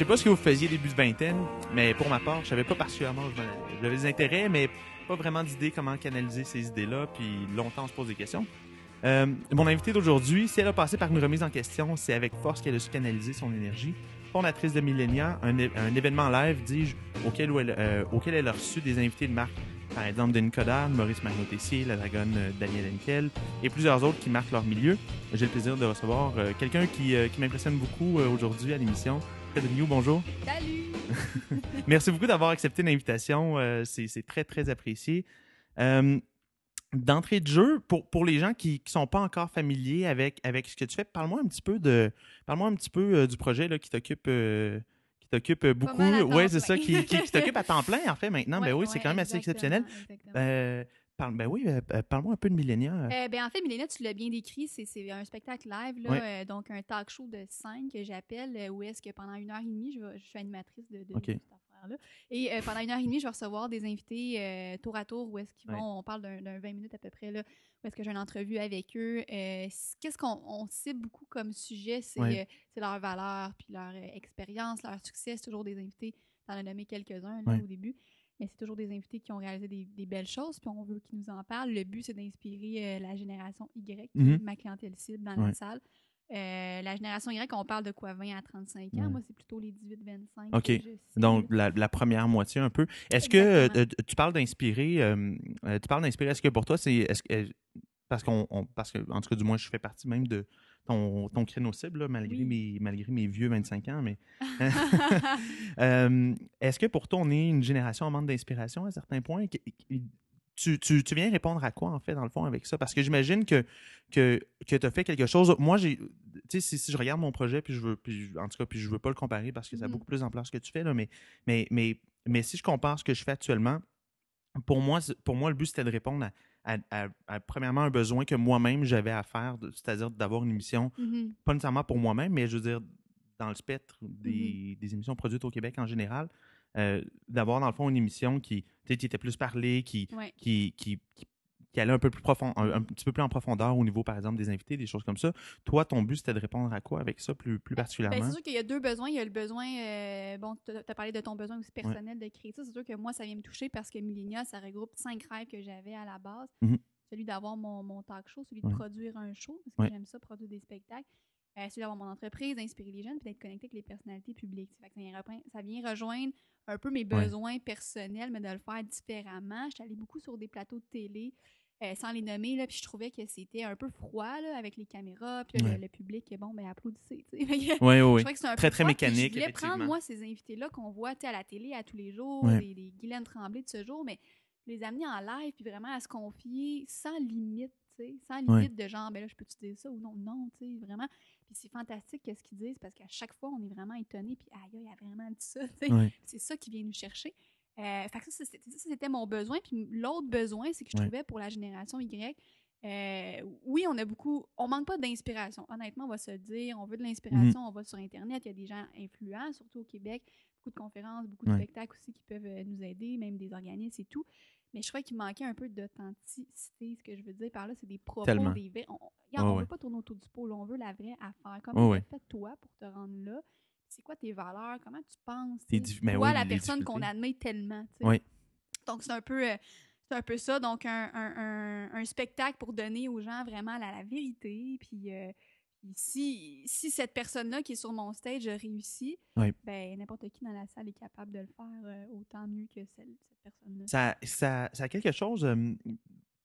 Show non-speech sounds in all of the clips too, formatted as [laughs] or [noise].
sais pas ce que vous faisiez début de vingtaine, mais pour ma part, je savais pas particulièrement. J'avais des intérêts, mais pas vraiment d'idée comment canaliser ces idées-là, puis longtemps on se pose des questions. Euh, mon invité d'aujourd'hui, si elle a passé par une remise en question, c'est avec force qu'elle a su canaliser son énergie. Fondatrice de Millennia, un, un événement live, dis-je, auquel, elle, euh, auquel elle a reçu des invités de marque. Par exemple, Denis Coderre, Maurice Magno-Tessier, la dragonne euh, Daniel Henkel et plusieurs autres qui marquent leur milieu. J'ai le plaisir de recevoir euh, quelqu'un qui m'impressionne beaucoup aujourd'hui à l'émission. Rioux, bonjour. Salut! [laughs] Merci beaucoup d'avoir accepté l'invitation. c'est très, très apprécié. D'entrée de jeu, pour, pour les gens qui ne sont pas encore familiers avec, avec ce que tu fais, parle-moi un petit peu de parle-moi un petit peu du projet là, qui t'occupe t'occupe beaucoup. Oui, c'est ça, qui, qui, t'occupe à temps plein, en fait, maintenant. ben oui, c'est quand même assez exceptionnel. Parle, ben oui, euh, euh, parle-moi un peu de Millénia. Euh, ben, en fait, Millénia, tu l'as bien décrit, c'est un spectacle live, là, donc un talk show de scène que j'appelle, où est-ce que pendant une heure et demie, je, je suis animatrice de, de, cette affaire-là. Et pendant une heure et demie, je vais recevoir des invités tour à tour, où est-ce qu'ils vont, on parle d'un 20 minutes à peu près, là, où est-ce que j'ai une entrevue avec eux. Qu'est-ce qu'on cible beaucoup comme sujet, c'est leur valeur, puis leur expérience, leur succès. C'est toujours des invités, t'en as nommé quelques-uns au début mais c'est toujours des invités qui ont réalisé des, belles choses, puis on veut qu'ils nous en parlent. Le but, c'est d'inspirer euh, la génération Y, mm-hmm. ma clientèle cible dans la salle. Euh, la génération Y, on parle de quoi, 20 à 35 ans? Moi, c'est plutôt les 18-25. OK. Donc, la, première moitié un peu. Est-ce que euh, tu parles d'inspirer, tu parles d'inspirer, est-ce que pour toi, c'est, parce qu'on, parce que, en tout cas, du moins, je fais partie même de, ton, ton créneau cible, malgré, mes, malgré mes vieux 25 ans. Mais [laughs] [laughs] euh, est-ce que pour toi, on est une génération en manque d'inspiration à certains points? Tu, tu, tu, viens répondre à quoi, en fait, dans le fond, avec ça? Parce que j'imagine que, que, que tu as fait quelque chose. Moi, j'ai. Tu sais, si, si, je regarde mon projet, puis je veux. Puis, en tout cas, puis je veux pas le comparer parce que ça a mm-hmm. beaucoup plus d'ampleur ce que tu fais, là, mais, mais, mais, mais si je compare ce que je fais actuellement, pour moi, pour moi le but, c'était de répondre à à, premièrement un besoin que moi-même j'avais à faire, c'est-à-dire d'avoir une émission, mm-hmm. pas nécessairement pour moi-même, mais je veux dire, dans le spectre des, mm-hmm. émissions produites au Québec en général, euh, d'avoir dans le fond une émission qui, qui était plus parlée, qui, qui, qui, qui allait un peu plus profond, un, petit peu plus en profondeur au niveau, par exemple, des invités, des choses comme ça. Toi, ton but, c'était de répondre à quoi avec ça plus, plus ben, particulièrement? c'est sûr qu'il y a deux besoins. Il y a le besoin, euh, bon, tu as parlé de ton besoin aussi personnel de créer ça. C'est sûr que moi, ça vient me toucher parce que Millenia, ça regroupe cinq rêves que j'avais à la base. Mm-hmm. Celui d'avoir mon, mon, talk show, celui de produire un show, parce que j'aime ça, produire des spectacles. Euh, celui d'avoir mon entreprise, d'inspirer les jeunes, puis d'être connecté avec les personnalités publiques. Ça, vient, ça vient rejoindre un peu mes besoins personnels, mais de le faire différemment. Je suis allée beaucoup sur des plateaux de télé. Euh, sans les nommer, là, puis je trouvais que c'était un peu froid là, avec les caméras, puis le, public, bon, ben applaudissez. Oui, oui, oui. Très, très mécanique. je voulais prendre, moi, ces invités-là qu'on voit à la télé à tous les jours, les, les Guylaine Tremblay de ce jour, mais les amener en live, puis vraiment à se confier sans limite, sans limite de genre, ben là, je peux te dire ça ou non, non, tu sais, vraiment. Puis c'est fantastique ce qu'ils disent parce qu'à chaque fois, on est vraiment étonné, puis aïe, il a vraiment dit ça, C'est ça qui vient nous chercher. Euh, ça, c'était mon besoin. Puis l'autre besoin, c'est que je trouvais pour la génération Y, euh, oui, on a beaucoup, on manque pas d'inspiration. Honnêtement, on va se le dire, on veut de l'inspiration, mm. on va sur Internet, il y a des gens influents, surtout au Québec, beaucoup de conférences, beaucoup de spectacles aussi qui peuvent euh, nous aider, même des organismes et tout. Mais je crois qu'il manquait un peu d'authenticité. Ce que je veux dire par là, c'est des propos, des vrais. On ne veut pas tourner autour du pot, on veut la vraie affaire. Comment tu as fait toi pour te rendre là? C'est quoi tes valeurs, comment tu penses, mais toi, la personne qu'on admet tellement. Oui. Donc, c'est un peu... Euh, c'est un peu ça, donc un, spectacle pour donner aux gens vraiment la, vérité. Puis, euh, si, cette personne-là qui est sur mon stage réussit, ben n'importe qui dans la salle est capable de le faire euh, autant mieux que cette personne-là. Ça, ça, ça, a quelque chose.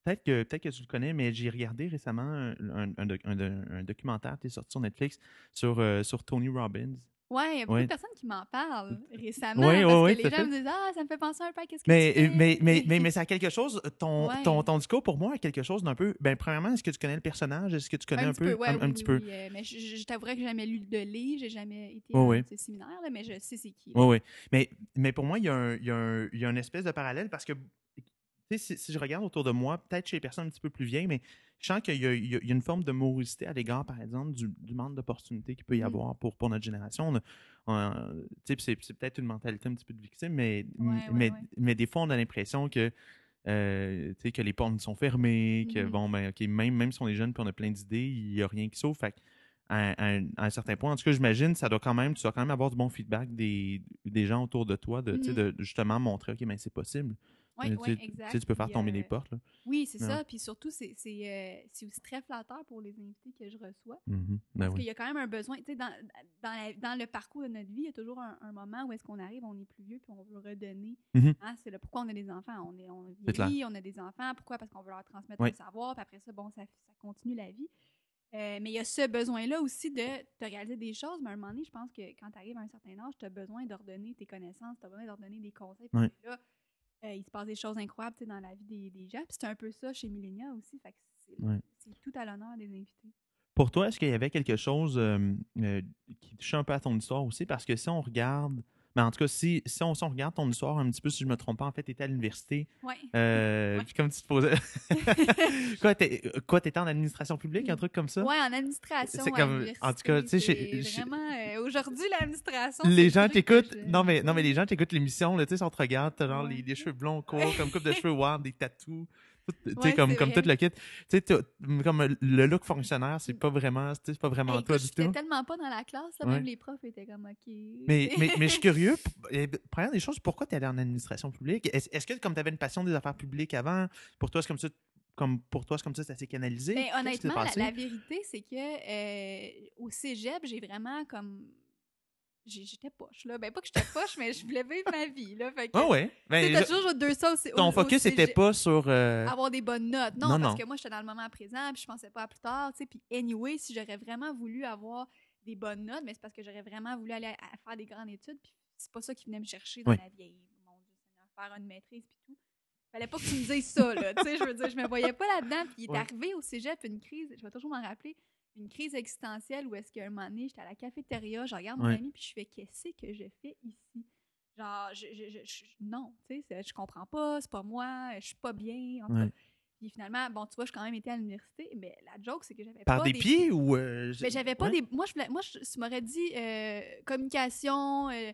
Peut-être que, peut que tu le connais, mais j'ai regardé récemment un, un documentaire qui est sorti sur Netflix sur, sur Tony Robbins. Ouais, il y a beaucoup de personnes qui m'en parlent récemment. Oui, parce que les gens me disent Ah, ça me fait penser un peu à qu'est-ce que mais, tu fais. Mais, mais, mais, mais ça a quelque chose, ton, [laughs] ton, ton, discours pour moi a quelque chose d'un peu. Ben, premièrement, est-ce que tu connais le personnage? Est-ce que tu connais un, peu, un, un, petit peu? oui, euh, mais je, je t'avouerais que j'ai jamais lu de livre, j'ai jamais été dans ces séminaires, là, mais je sais c'est qui. Oui, oui. Mais, mais pour moi, il y, a un, il, y a un, il y a une espèce de parallèle parce que si, si, je regarde autour de moi, peut-être chez les personnes un petit peu plus vieilles, mais je sens qu'il y, y, a une forme de morosité à l'égard, par exemple, du, du manque d'opportunités qu'il peut y mmh. avoir pour, pour notre génération. c'est, peut-être une mentalité un petit peu de victime, mais, mais, mais des fois, on a l'impression que, euh, que les portes sont fermées, que mmh bon, ben, même, même si on est jeune et on a plein d'idées, il n'y a rien qui s'ouvre. Fait à, un certain point. En tout cas, j'imagine, ça doit quand même, tu dois quand même avoir du bon feedback des, des gens autour de toi, de, de justement montrer, OK, mais c'est possible. Oui, oui, exact. Tu peux faire tomber les euh, portes. Là. Oui, c'est ça. Puis surtout, c'est euh, aussi très flatteur pour les invités que je reçois. Mm-hmm. Ben parce qu'il y a quand même un besoin. Tu sais, dans, dans, dans, le parcours de notre vie, il y a toujours un, moment où est-ce qu'on arrive, on est plus vieux, puis on veut redonner. Mm-hmm. Hein, c'est pourquoi on a des enfants? On, est, on vieillit, on a des enfants. Pourquoi? Parce qu'on veut leur transmettre le savoir. Puis après ça, bon, ça, ça continue la vie. Euh, mais il y a ce besoin-là aussi de te réaliser des choses. Mais à un moment donné, je pense que quand tu arrives à un certain âge, tu as besoin d'ordonner tes connaissances, tu as besoin d'ordonner des conseils. Là, euh, il se passe des choses incroyables dans la vie des, des gens. Puis c'est un peu ça chez Millenia aussi. Fait c'est tout à l'honneur des invités. Pour toi, est-ce qu'il y avait quelque chose euh, qui touchait un peu à ton histoire aussi? Parce que si on regarde mais en tout cas, si, si, on, regarde ton histoire un petit peu, si je ne me trompe pas, en fait, tu étais à l'université. Oui. Euh, puis comme tu te posais. [laughs] quoi, tu étais en administration publique, un truc comme ça? Oui, en administration. C'est comme. En tout cas, tu sais, vraiment. Euh, aujourd'hui, l'administration. Les gens t'écoutent. Non, mais, non, mais les gens t'écoutent l'émission, tu sais, si on te regarde, t'as genre les, les, cheveux blonds courts, comme coupe de [laughs] cheveux wild, des tatous comme, comme tout le kit. Tu comme le look fonctionnaire, c'est pas vraiment, c'est pas vraiment toi du tout. tellement pas dans la classe, même les profs étaient comme OK. Mais, mais, mais je suis curieux. [laughs] Première des choses, pourquoi tu es allé en administration publique? Est-ce que comme tu avais une passion des affaires publiques avant, pour toi, c'est comme ça comme pour toi, c'est comme ça, c'est assez canalisé? Ben, honnêtement, la, vérité, c'est que euh, au cégep, j'ai vraiment comme j'étais poche là. Ben pas que j'étais poche mais je voulais vivre ma vie là. Fait que, ah ouais? Ben, t'as toujours deux ça aussi ton focus c'était pas sur euh, avoir des bonnes notes. Non, parce que moi j'étais dans le moment présent puis je pensais pas à plus tard tu sais. Puis anyway si j'aurais vraiment voulu avoir des bonnes notes mais c'est parce que j'aurais vraiment voulu aller faire des grandes études puis c'est pas ça qui venait me chercher dans la vieille mon dieu Seigneur faire une maîtrise puis tout. Fallait pas que tu me dises ça là tu sais. Je veux dire je me voyais pas là-dedans puis il est arrivé au cégep une crise je vais toujours m'en rappeler une crise existentielle où est-ce qu'à un moment donné, j'étais à la cafétéria, je regarde mon ami, puis je fais qu'est-ce que je fais ici? Genre, je, je, je, non, tu sais, je comprends pas, c'est pas moi, je suis pas bien. En Puis finalement, bon, tu vois, je quand même été à l'université, mais la joke, c'est que j'avais pas. Par des, pieds ou. Euh, mais j'avais pas des. Moi, je, moi, je, tu m'aurais dit euh, communication, euh,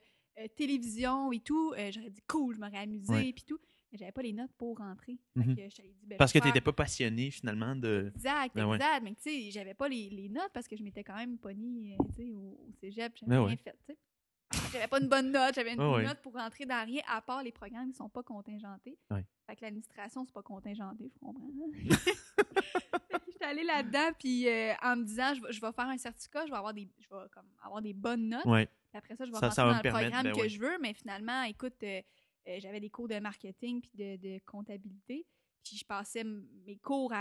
télévision et tout, j'aurais dit cool, je m'aurais amusé, puis tout j'avais pas les notes pour rentrer. Mhm. Ben, parce que tu n'étais pas passionné finalement de. Exact, ben exact. Mais tu sais, j'avais pas les, les, notes parce que je m'étais quand même pogné euh, au, au cégep, j'avais ben rien fait. Tu sais. J'avais pas une bonne note, j'avais une note pour rentrer dans rien, à part les programmes qui sont pas contingentés. Fait que l'administration, c'est pas contingenté, je comprends. [laughs] J'étais allée là-dedans, puis euh, en me disant, je vais, je vais, faire un certificat, je vais avoir des, je vais, comme, avoir des bonnes notes. Puis après ça, je vais rentrer dans le programme que je veux, mais finalement, écoute. Euh, euh, j'avais des cours de marketing puis de, comptabilité. Puis je passais mes cours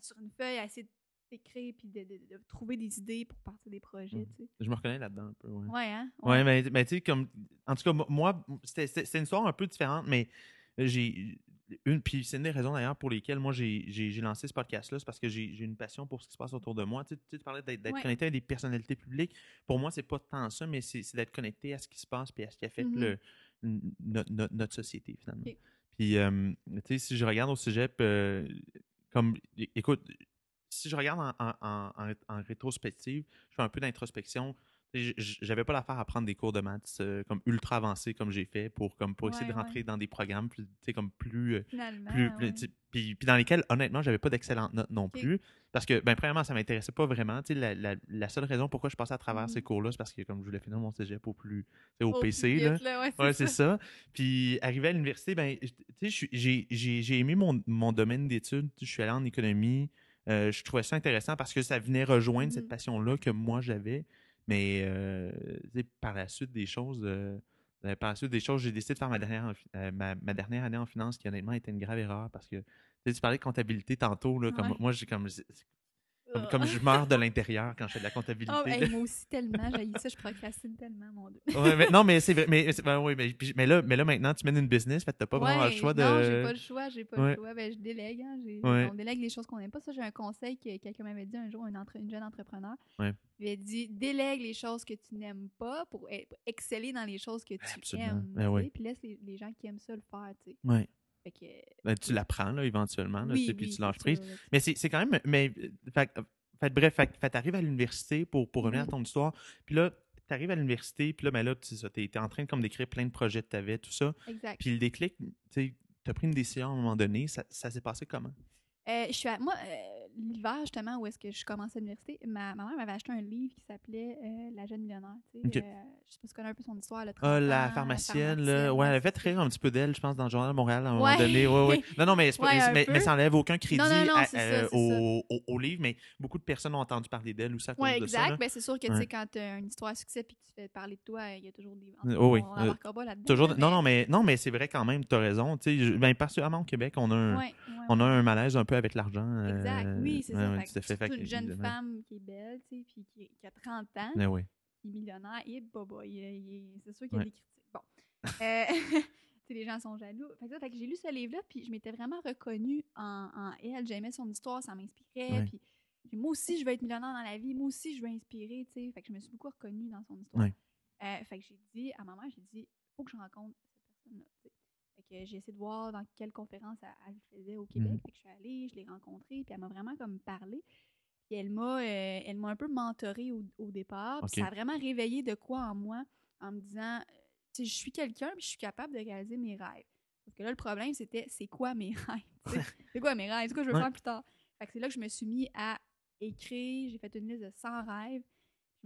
sur une feuille à essayer d'écrire puis de, trouver des idées pour partir des projets. Mmh. Je me reconnais là-dedans un peu. Ouais, hein? Ouais, mais, tu sais, comme. En tout cas, moi, c'était une histoire un peu différente, mais j'ai. Une, puis c'est une des raisons d'ailleurs pour lesquelles moi j'ai lancé ce podcast-là, c'est parce que j'ai une passion pour ce qui se passe autour de moi. Tu, tu parlais d'être connecté à des personnalités publiques. Pour moi, c'est pas tant ça, mais c'est d'être connecté à ce qui se passe et à ce qui a fait mmh le, notre, société, finalement. Puis, euh, tu sais, si je regarde au sujet, euh, comme, écoute, si je regarde en, en, en, rétrospective, je fais un peu d'introspection. J'avais pas l'affaire à prendre des cours de maths euh, comme ultra avancés comme j'ai fait pour comme pour essayer de rentrer dans des programmes plus comme plus plus, puis, puis, dans lesquels honnêtement j'avais pas d'excellentes notes non plus. Parce que ben premièrement ça m'intéressait pas vraiment la, la, la, seule raison pourquoi je passais à travers ces mmh. cours là c'est parce que comme je voulais finir mon cégep au plus au, PC là, ouais, c'est ça. puis arrivé à l'université ben tu sais j'ai aimé mon, mon domaine d'études je suis allé en économie euh, je trouvais ça intéressant parce que ça venait rejoindre cette mmh. passion là que moi j'avais mais euh, par la suite des choses, euh, ben, par la suite des choses, j'ai décidé de faire ma dernière, euh, ma, dernière année en finance qui honnêtement était une grave erreur parce que tu parlais de comptabilité tantôt, là, comme moi j'ai comme comme, je meurs de l'intérieur quand je fais de la comptabilité. Oh, moi aussi, tellement. J'ai ça, je procrastine tellement, mon Dieu. mais, non, mais c'est vrai. Mais, ben, oui, mais, mais, là, mais là, maintenant, tu mènes une business, fait que t'as pas vraiment le choix de. Non, j'ai pas le choix, j'ai pas le choix. Ben, je délègue. Hein, On délègue les choses qu'on n'aime pas. Ça, j'ai un conseil que quelqu'un m'avait dit un jour, une, entre... une jeune entrepreneur. Il a dit délègue les choses que tu n'aimes pas pour, exceller dans les choses que tu aimes. Ben puis laisse les, gens qui aiment ça le faire. Tu sais. Ben, tu l'apprends là, éventuellement, là, puis tu lâches prise. Mais c'est quand même. Mais, fait, fait, bref, fait, t'arrives à l'université pour, pour revenir à ton histoire. Puis là, t'arrives à l'université, puis là, ben là, tu es, en train comme d'écrire plein de projets que t'avais, tout ça. Exact. Puis le déclic, tu as pris une décision à un moment donné. Ça, ça s'est passé comment? Euh, je suis moi, euh, l'hiver, justement, où est-ce que je commençais à l'université, ma, ma mère m'avait acheté un livre qui s'appelait euh, La jeune millionnaire. Tu sais, je sais pas si tu connais un peu son histoire. Là, Ah, 30 la pharmacienne, là. Ouais, elle ouais, a fait rire un petit peu d'elle, je pense, dans le Journal de Montréal à un moment donné. Ouais, ouais. [laughs] Non, non, mais, Ouais, mais, ça enlève aucun crédit Non, non, non, à- c'est ça, c'est au, au, au livre, mais beaucoup de personnes ont entendu parler d'elle aussi à cause Oui, de ça. exact. Ben, c'est sûr que tu sais, quand tu as une histoire à succès et que tu fais parler de toi, il y a toujours des. cas, oui, On oui. n'embarquera pas là-dedans. Toujours, non, non, mais, non, mais c'est vrai quand même, tu as raison. Tu sais, je- ben, particulièrement au Québec, on a on un malaise un peu avec l'argent. euh, Exact. Oui, c'est ouais, ça. ouais, Fait fait. Fait une jeune femme qui est belle, tu sais, puis qui, qui a 30 ans, ouais. qui est millionnaire, et il- c'est sûr qu'il y a des critiques. Bon. Euh, [laughs] les gens sont jaloux. Fait que, j'ai lu ce livre-là, puis je m'étais vraiment reconnue en, en elle. J'aimais son histoire, ça m'inspirait. Puis moi aussi, je veux être millionnaire dans la vie. Moi aussi, je veux inspirer, tu sais. Fait que je me suis beaucoup reconnue dans son histoire. Euh, fait que j'ai dit à ma mère, j'ai dit, faut que je rencontre cette personne-là. Que j'ai essayé de voir dans quelle conférence elle, elle faisait au Québec. Mhm. Fait que je suis allée, je l'ai rencontrée, puis elle m'a vraiment comme parlé. Puis elle m'a, euh, elle m'a un peu mentorée au, au départ. Puis ça a vraiment réveillé de quoi en moi en me disant, euh, je suis quelqu'un, puis je suis capable de réaliser mes rêves. Parce que là, le problème, c'était, c'est quoi mes [laughs] rêves? c'est quoi mes rêves? C'est quoi je veux Ouais. faire plus tard? Fait que c'est là que je me suis mis à écrire. J'ai fait une liste de 100 rêves.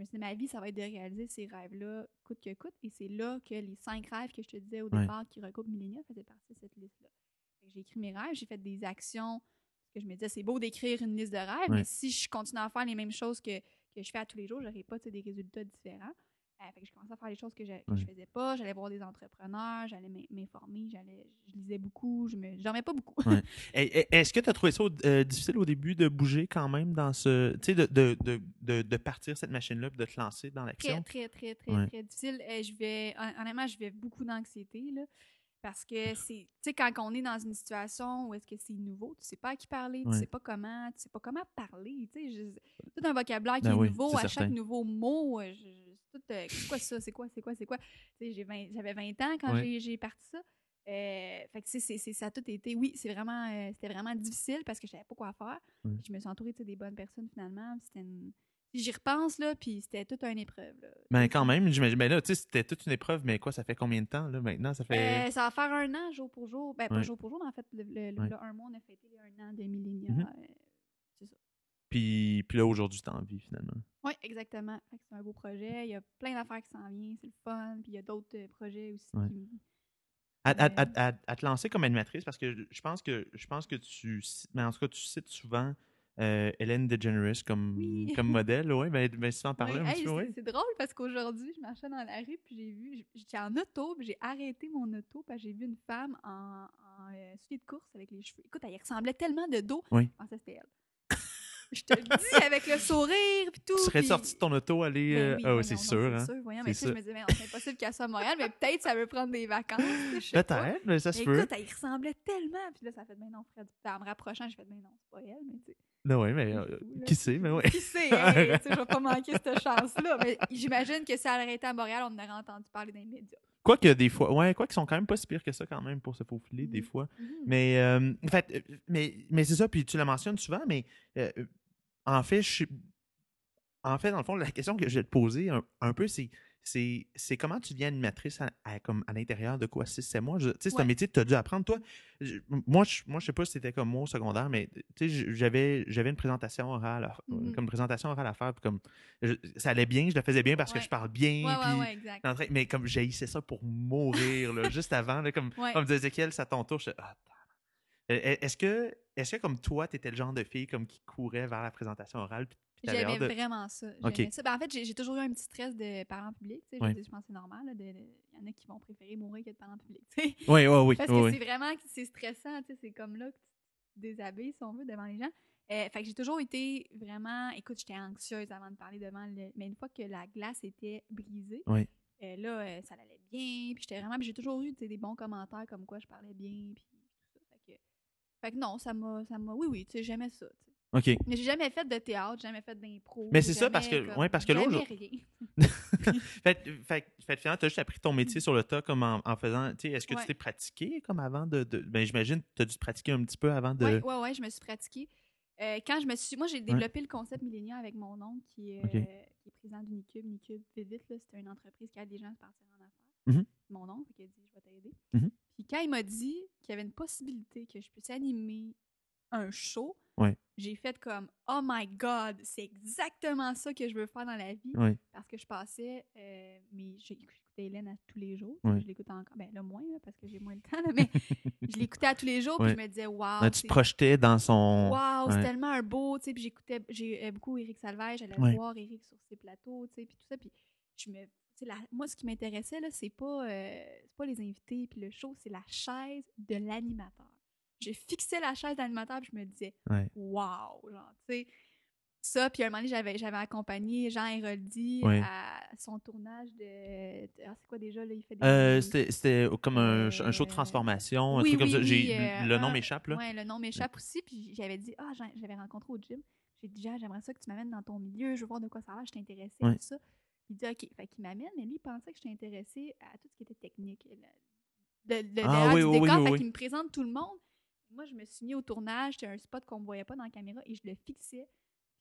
Je me suis dit, ma vie, ça va être de réaliser ces rêves-là, coûte que coûte. Et c'est là que les cinq rêves que je te disais au Ouais. départ qui recoupent Millénia faisaient partie de cette liste-là. J'ai écrit mes rêves, j'ai fait des actions. Parce que je me disais, c'est beau d'écrire une liste de rêves, Ouais. mais si je continue à faire les mêmes choses que, que je fais à tous les jours, j'aurais pas tu sais, des résultats différents. Fait que je commençais à faire des choses que je, Ouais. faisais pas. J'allais voir des entrepreneurs, j'allais m'in- m'informer, j'allais, je lisais beaucoup, je je dormais pas beaucoup. [laughs] Est-ce que tu as trouvé ça euh, difficile au début de bouger quand même dans ce. Tu sais, de, de, de, de, partir cette machine-là et de te lancer dans très, l'action? très, très, très, Ouais. très difficile. Euh, je vais, hon- honnêtement, je vais beaucoup d'anxiété, là. Parce que c'est, tu sais, quand on est dans une situation où est-ce que c'est nouveau, tu sais pas à qui parler, tu Ouais. sais pas comment, tu sais pas comment parler, tu sais, tout un vocabulaire qui Ben est oui, nouveau, à chaque nouveau mot, je, tout, euh, c'est quoi ça, c'est quoi, c'est quoi, c'est quoi, tu sais, j'ai 20 j'avais 20 ans quand Ouais. j'ai, parti ça. Euh, fait que c'est, ça a tout été, oui, c'est vraiment, euh, c'était vraiment difficile parce que je savais pas quoi faire. Ouais. Je me suis entourée des bonnes personnes finalement. C'était J'y repense, là, puis c'était toute une épreuve. Là. Ben, quand même, j'imagine. Ben là, tu sais, c'était toute une épreuve, mais quoi, ça fait combien de temps, là, maintenant? Ça fait. Euh, ça va faire un an, jour pour jour. Ben, pas jour pour jour, mais en fait, le, le- Ouais. le un mois, on a fêté un an de Millénia. Euh, c'est ça. Puis, puis là, aujourd'hui, t'as envie, finalement. Oui, exactement. C'est un beau projet. Il y a plein d'affaires qui s'en viennent. C'est le fun. Puis il y a d'autres euh, projets aussi. Ouais. qui À, à- Mais- à- à- à te lancer comme animatrice, parce que je pense que je pense que tu. Mais en tout cas, tu cites souvent euh, Hélène DeGeneres comme, Oui. [laughs] comme modèle. Oui, ben, ben, si tu en parlais Oui, un hey, peu, c'est- oui. C'est drôle parce qu'aujourd'hui, je marchais dans la rue puis j'ai vu, j'étais en auto puis j'ai arrêté mon auto parce que j'ai vu une femme en, en euh, souliers de course avec les cheveux. Écoute, elle ressemblait tellement de dos. Oui. Je pensais que c'était elle. Je te le dis avec le sourire puis tout. Tu serais sorti de ton auto, aller. Ben euh, oui, ah oui, voyons c'est donc, sûr. Hein? sûr, voyons, mais sais, je me disais, mais c'est impossible qu'elle soit à Montréal, mais peut-être ça veut prendre des vacances. Peut-être, mais ça se Mais peut. écoute, elle y ressemblait tellement. Puis là, ça fait, ben non, Fred. En me rapprochant, j'ai fait, ben non, c'est pas elle, mais tu sais. Non, oui, mais euh, qui sait, mais oui. Qui sait, sais, je vais pas manquer cette [laughs] chance-là. Mais j'imagine que si elle aurait été à Montréal, on aurait entendu parler dans les médias. Quoique des fois, ouais, quoi qu'ils sont quand même pas si pires que ça quand même pour se faufiler des Mhm. fois. Mhm. Mais euh, en fait, mais, mais c'est ça, puis tu la mentionnes souvent, mais euh, en fait, je suis- en fait, dans le fond, la question que je vais te poser un, un peu, c'est c'est c'est comment tu deviens animatrice à, à- comme à l'intérieur de quoi? 6 7 mois Je- tu sais c'est un métier que tu as dû apprendre toi je- moi je moi je sais pas si c'était comme moi au secondaire mais j'avais j'avais une présentation orale à- Mhm. comme présentation orale à faire puis comme je- ça allait bien je le faisais bien parce que je parle bien Ouais, puis exact. mais comme j'haïssais ça pour mourir, là, juste avant, là, comme on me disait Ézéchiel, ça ton tour. je- ah. Euh, Est-ce que, est-ce que comme toi, tu étais le genre de fille comme qui courait vers la présentation orale J'aimais de- vraiment ça. Ben, en fait, j'ai toujours eu un petit stress de parents publics. tu sais, je pense que c'est normal. Il y en a qui vont préférer mourir que de parents publics. tu sais. Oui, oui, oui. Parce que oui. c'est vraiment c'est stressant, c'est comme là que tu te déshabilles, si on veut, devant les gens. Euh, fait que j'ai toujours été vraiment. Écoute, j'étais anxieuse avant de parler devant le. Mais une fois que la glace était brisée, euh, là, euh, ça allait bien. Puis j'étais vraiment. J'ai toujours eu des bons commentaires comme quoi je parlais bien. Puis tout ça. Fait que, fait que non, ça m'a. ça m'a- Oui, oui, tu sais, j'aimais ça. OK. Mais j'ai jamais fait de théâtre, j'ai jamais fait d'impro. Mais c'est ça, parce que- comme- ouais, parce que rien. [laughs] [laughs] fait, fait, fait finalement, tu as juste appris ton métier sur le tas comme en, en faisant. Tu sais, est-ce que Ouais. tu t'es pratiqué comme avant de. de- ben, j'imagine tu as dû te pratiquer un petit peu avant de. Oui, ouais, ouais, je me suis pratiquée. Euh, quand je me suis. Moi, j'ai développé le concept Millénia avec mon oncle qui, est, euh, qui est président d'Unicube. Unicube, vite, vite, là, c'était une entreprise qui aide les gens à partir en affaires. Mhm. Mon oncle, qui a dit Je vais t'aider. Mhm. Puis quand il m'a dit qu'il y avait une possibilité que je puisse animer un show, Ouais. j'ai fait comme Oh my God, c'est exactement ça que je veux faire dans la vie. Parce que je passais, euh, mais j'écoutais Hélène à tous les jours. Ouais. Je l'écoute encore, ben là, moins, là, parce que j'ai moins de temps, là, mais [laughs] je l'écoutais à tous les jours, puis je me disais Waouh, Ouais, tu te projetais dans son. Wow, c'est tellement un beau, tu sais, puis j'écoutais j'ai euh, beaucoup Éric Salvaire, j'allais voir Éric sur ses plateaux, tu sais, puis tout ça, puis je me tu sais, la- moi ce qui m'intéressait là, c'est pas euh, c'est pas les invités puis le show, c'est la chaise de l'animateur. Je fixais la chaise d'animateur puis je me disais Ouais. wow, genre tu sais ça puis à un moment donné, j'avais j'avais accompagné Jean Héroldi Ouais. à son tournage de ah, c'est quoi déjà là, il fait des Euh, c'était comme un, Euh, un show de transformation, un oui, truc comme oui, ça. oui, J'ai- euh, le nom ah, m'échappe, là. Ouais, le nom m'échappe aussi. Puis j'avais dit, ah, j'avais rencontré au gym. J'ai dit, ah, j'aimerais ça que tu m'amènes dans ton milieu. Je veux voir de quoi ça a l'air. Je t'intéressais tout ça. Il dit, OK. Fait qu'il m'amène, mais lui, il pensait que j'étais intéressée à tout ce qui était technique. Le, le, le Ah, derrière oui, du oui, oui, décor. oui, fait qu'il me présente tout le monde. Moi, je me suis mis au tournage. C'était un spot qu'on ne voyait pas dans la caméra et je le fixais.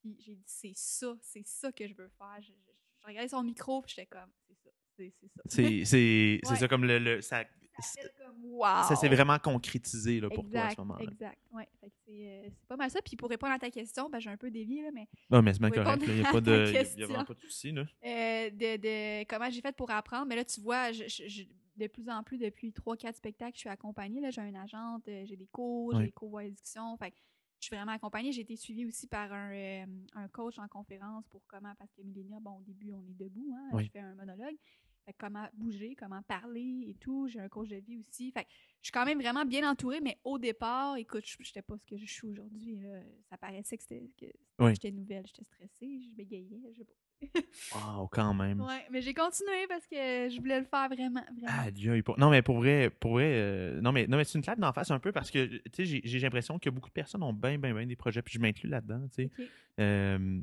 Puis j'ai dit, c'est ça, c'est ça que je veux faire. Je, je- je regardais son micro, puis j'étais comme, c'est ça, c'est ça. C'est Ouais. ça comme le. le- ça comme, wow! ça s'est vraiment concrétisé là, pour toi à exact, ce moment-là. Exact, ouais. Fait que c'est euh, c'est pas mal ça. Puis pour répondre à ta question, ben, j'ai un peu dévié, là, mais Non, mais c'est bien correct. Il n'y a, [laughs] à pas de, y a- vraiment pas de souci. Là. euh, de, de comment j'ai fait pour apprendre. Mais là, tu vois, je, je- je- de plus en plus, depuis 3-4 spectacles, je suis accompagnée. Là, j'ai une agente, euh, j'ai des cours, j'ai des cours. Fait que je suis vraiment accompagnée. J'ai été suivie aussi par un, euh, un coach en conférence pour comment, parce que Millénia, bon, au début, on est debout, hein, Oui. je fais un monologue. Fait comment bouger, comment parler et tout. J'ai un coach de vie aussi. Fait que je suis quand même vraiment bien entourée, mais au départ, écoute, je n'étais pas ce que je suis aujourd'hui. Ça paraissait que c'était que Oui. j'étais nouvelle, j'étais stressée, je bégayais, je sais pas. [laughs] Wow, quand même. Ouais, mais j'ai continué parce que je voulais le faire vraiment, vraiment. Ah, Dieu, pour- Non, mais pour vrai, pour vrai euh, non, mais, non, mais c'est une claque d'en face un peu parce que, tu sais, j'ai- l'impression que beaucoup de personnes ont bien, bien, bien des projets, puis je m'inclus là-dedans, tu sais. Ok. Euh,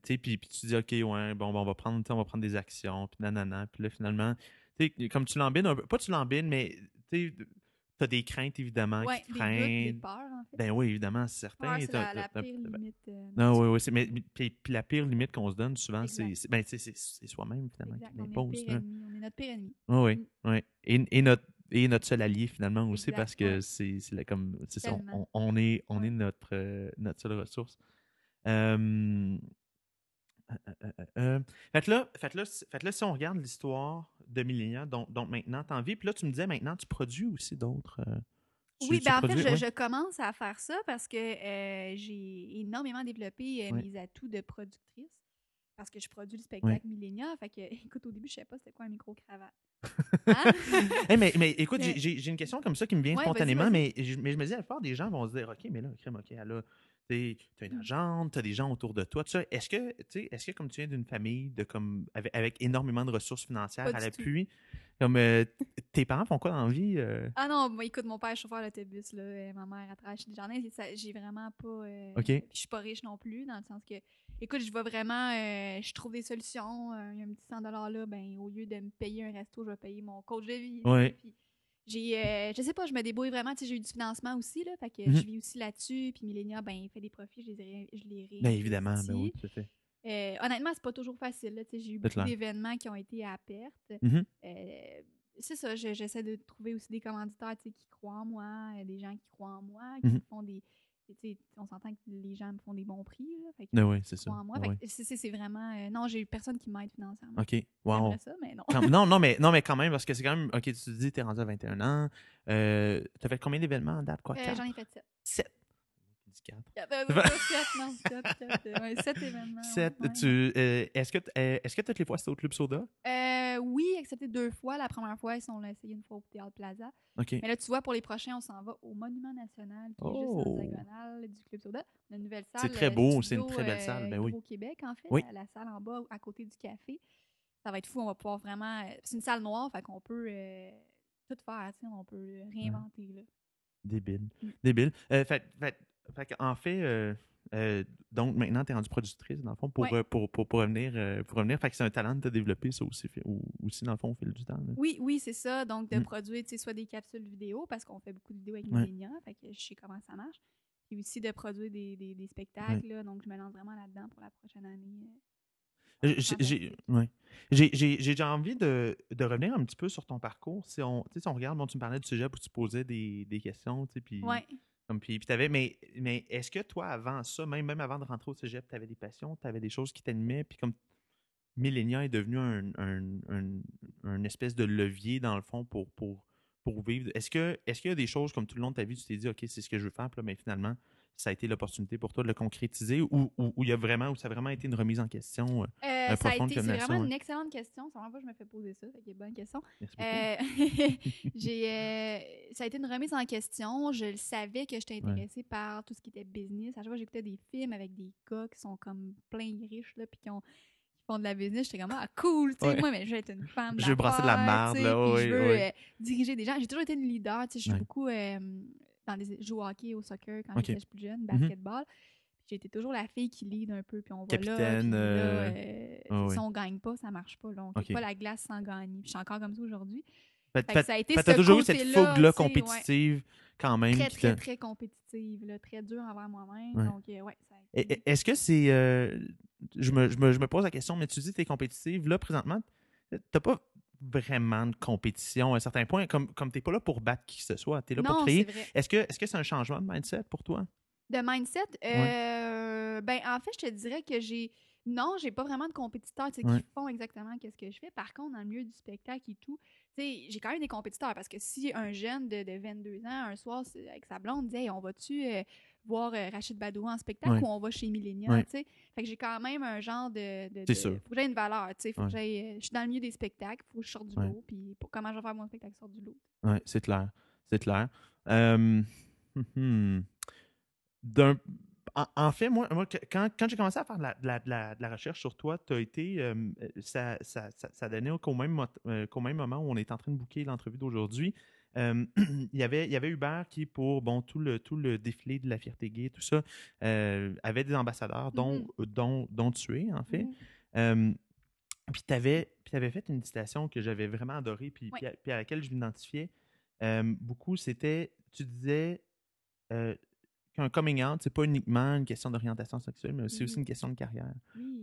puis, puis tu dis, OK, ouais, bon, bon, on va prendre, on va prendre des actions, puis nanana, puis là, finalement, comme tu l'embines un peu, pas tu l'embines, mais, tu t'as des craintes, évidemment, Ouais, qui te des des peurs, en fait. Ben oui, évidemment, c'est certain. Peur, c'est la, la pire t'as- limite. euh, Non, dans oui, oui. c'est- Mais, puis, puis la pire limite qu'on se donne souvent, c'est ben, soi-même, finalement, qui l'impose. ennemi, on est notre pire ennemi. Oui, oui. Mm. oui. Et, et, notre, et notre seul allié, finalement, aussi, parce que ouais. c'est comme. Ça, on, est, on Ouais. est notre, euh, notre seule ressource. Euh, euh, euh, euh, euh. Fait là, fait là, si- fait que là, si on regarde l'histoire de Millénia, donc, donc maintenant, t'en vis. Puis là, tu me disais maintenant, tu produis aussi d'autres. euh, Oui, ben en fait, je, commence à faire ça parce que euh, j'ai énormément développé mes atouts de productrice. Parce que je produis le spectacle Millénia. Fait que, [laughs] écoute, au début, je savais pas c'était quoi un micro-cravate. [laughs] Hein? Eh, mais, mais écoute, Mais- j'ai- une question comme ça qui me vient Ouais, spontanément, mais, je- mais je me dis, la plupart des gens vont se dire, OK, mais là, crème, OK, elle a, tu as une Mm. agente, tu as des gens autour de toi, tout ça. Est-ce que, est-ce que comme tu viens d'une famille de comme avec, avec énormément de ressources financières Pas à l'appui, comme euh, tes parents font quoi dans la vie? euh? Ah non, moi, écoute, mon père est chauffeur d'autobus, là, euh, ma mère elle travaille chez Desjardins, j'ai vraiment pas... euh, OK. je suis pas riche non plus, dans le sens que, écoute, je vais vraiment, je trouve des solutions, il y a un petit 100 là, ben, au lieu de me payer un resto, je vais payer mon coach de vie. Ouais. Puis j'ai, euh, je sais pas, je me débrouille vraiment, tu sais, j'ai eu du financement aussi, là, fait que Mhm. je vis aussi là-dessus, puis Millénia, ben, il fait des profits, je les, ai- je les. Ben évidemment, ben oui, tout à fait. Euh, honnêtement, c'est pas toujours facile. là, tu sais, J'ai eu beaucoup d'événements qui ont été à perte. Mhm. Euh, c'est ça, je- j'essaie de trouver aussi des commanditaires tu sais, qui croient en moi, euh, des gens qui croient en moi, qui Mhm. font des. Tu on s'entend que les gens me font des bons prix. Là, fait que Ben oui, c'est ça. Ben oui. c'est- vraiment. euh, non, j'ai eu personne qui m'aide financièrement. OK. Wow. J'aimerais ça, mais non. Quand- non, non, mais, non, mais quand même, [laughs] parce que c'est quand même. OK, tu te dis, t'es rendu à 21 ans. Euh, T'as fait combien d'événements en date? Quoi? Euh? J'en ai fait sept. Sept. J'ai dit quatre. Quatre, euh, non, euh, événements. Euh, est-ce que, est-ce que toutes les fois c'était au Club Soda? Oui, excepté deux fois. La première fois, ils sont l'a essayé une fois au Théâtre Plaza. Mais là, tu vois, pour les prochains, on s'en va au Monument National, qui est juste Oh. en diagonale du Club Soda. On a une nouvelle salle. C'est très beau, c'est une très belle salle, ben oui. Au Québec, en fait, Oui. la, la salle en bas, à côté du café. Ça va être fou, on va pouvoir vraiment. C'est une salle noire, fait qu'on peut tout faire, on peut réinventer. Là. Débile. Mm. Débile. Euh, fait, fait, fait en fait, euh, euh, donc maintenant, tu es rendue productrice, dans le fond, pour, Ouais. euh, pour, pour, pour revenir. pour revenir. Fait que c'est un talent de te développer, ça aussi, ou- aussi, dans le fond, au fil du temps. là. Oui, oui, c'est ça. Donc, de Mm. produire, soit des capsules vidéo, parce qu'on fait beaucoup de vidéos avec Ouais. Fait que je sais comment ça marche. Puis aussi de produire des, des, des spectacles, là, donc je me lance vraiment là-dedans pour la prochaine année. J'ai- ouais. Déjà envie de, de revenir un petit peu sur ton parcours. Si on, si on regarde, bon, tu me parlais du sujet où tu posais des, des questions, puis Ouais. Comme, puis, puis mais mais est-ce que toi, avant ça, même, même avant de rentrer au cégep, tu avais des passions, tu avais des choses qui t'animaient, puis comme Millennia est devenu un, un, un, espèce de levier, dans le fond, pour, pour, pour vivre? Est-ce que est-ce qu'il y a des choses comme tout le long de ta vie, tu t'es dit, OK, c'est ce que je veux faire, mais finalement, ça a été l'opportunité pour toi de le concrétiser ou, ou, il y a vraiment, où ça a vraiment été une remise en question euh, euh, ça a été, C'est vraiment une excellente question. C'est vraiment pas que je me fais poser ça. C'est une bonne question. Euh, [laughs] j'ai, euh, ça a été une remise en question. Je le savais que j'étais intéressée par tout ce qui était business. À chaque fois, j'écoutais des films avec des gars qui sont comme plein riches, là, puis qui ont font de la business, j'étais comme ah cool, tu sais, moi mais je veux être une femme. Je veux brasser de la merde là, je veux diriger des gens. J'ai toujours été une leader, tu sais, je suis beaucoup dans des jeux au hockey, au soccer quand j'étais plus jeune, mm-hmm. basketball. J'étais toujours la fille qui lead un peu, puis on va Capitaine, là. Euh, euh, si on gagne pas, ça marche pas. Là. On ne pas la glace sans gagner. Puis je suis encore comme ça aujourd'hui. ça a été toujours eu cette fougue-là compétitive quand même. Très, très, très compétitive. Là, très dure envers moi-même. Donc, euh, ouais, été... Est-ce que c'est... je, me, je, me, je, me, pose la question, mais tu dis que tu es compétitive. Là, présentement, t'as pas vraiment de compétition à un certain point, comme, comme tu n'es pas là pour battre qui que ce soit, tu es là pour créer. Est-ce que c'est -ce c'est un changement de mindset pour toi? De mindset? Euh, ben, en fait, je te dirais que j'ai. Non, j'ai pas vraiment de compétiteurs qui font exactement qu'est-ce que je fais. Par contre, dans le milieu du spectacle et tout, j'ai quand même des compétiteurs parce que si un jeune de, de 22 ans, un soir, avec sa blonde, dit on va-tu euh, voir euh, Rachid Badou en spectacle ou on va chez Millennium, tu sais. Fait que j'ai quand même un genre de... de, de faut que j'aie une valeur, tu sais. Faut que euh, Je suis dans le milieu des spectacles, faut que je sorte du lot. Puis pour comment je vais faire mon spectacle sort du lot. Oui, c'est clair. C'est clair. Euh, d'un... En, fait, moi, moi quand, quand j'ai commencé à faire de la, de la, de la, recherche sur toi, tu as été. ça, ça, ça, ça, donnait qu'au même, même moment où on est en train de booker l'entrevue d'aujourd'hui, [clears throat] il, y avait, il y avait Hubert qui, pour bon, tout, le, tout le défilé de la fierté gay, tout ça, euh, avait des ambassadeurs, dont, mmh dont, dont, tu es, en fait. Mmh puis tu avais, avais, fait une citation que j'avais vraiment adorée, puis, puis, à, laquelle je m'identifiais beaucoup. C'était, tu disais qu'un coming out, c'est pas uniquement une question d'orientation sexuelle, mais c'est aussi une question de carrière.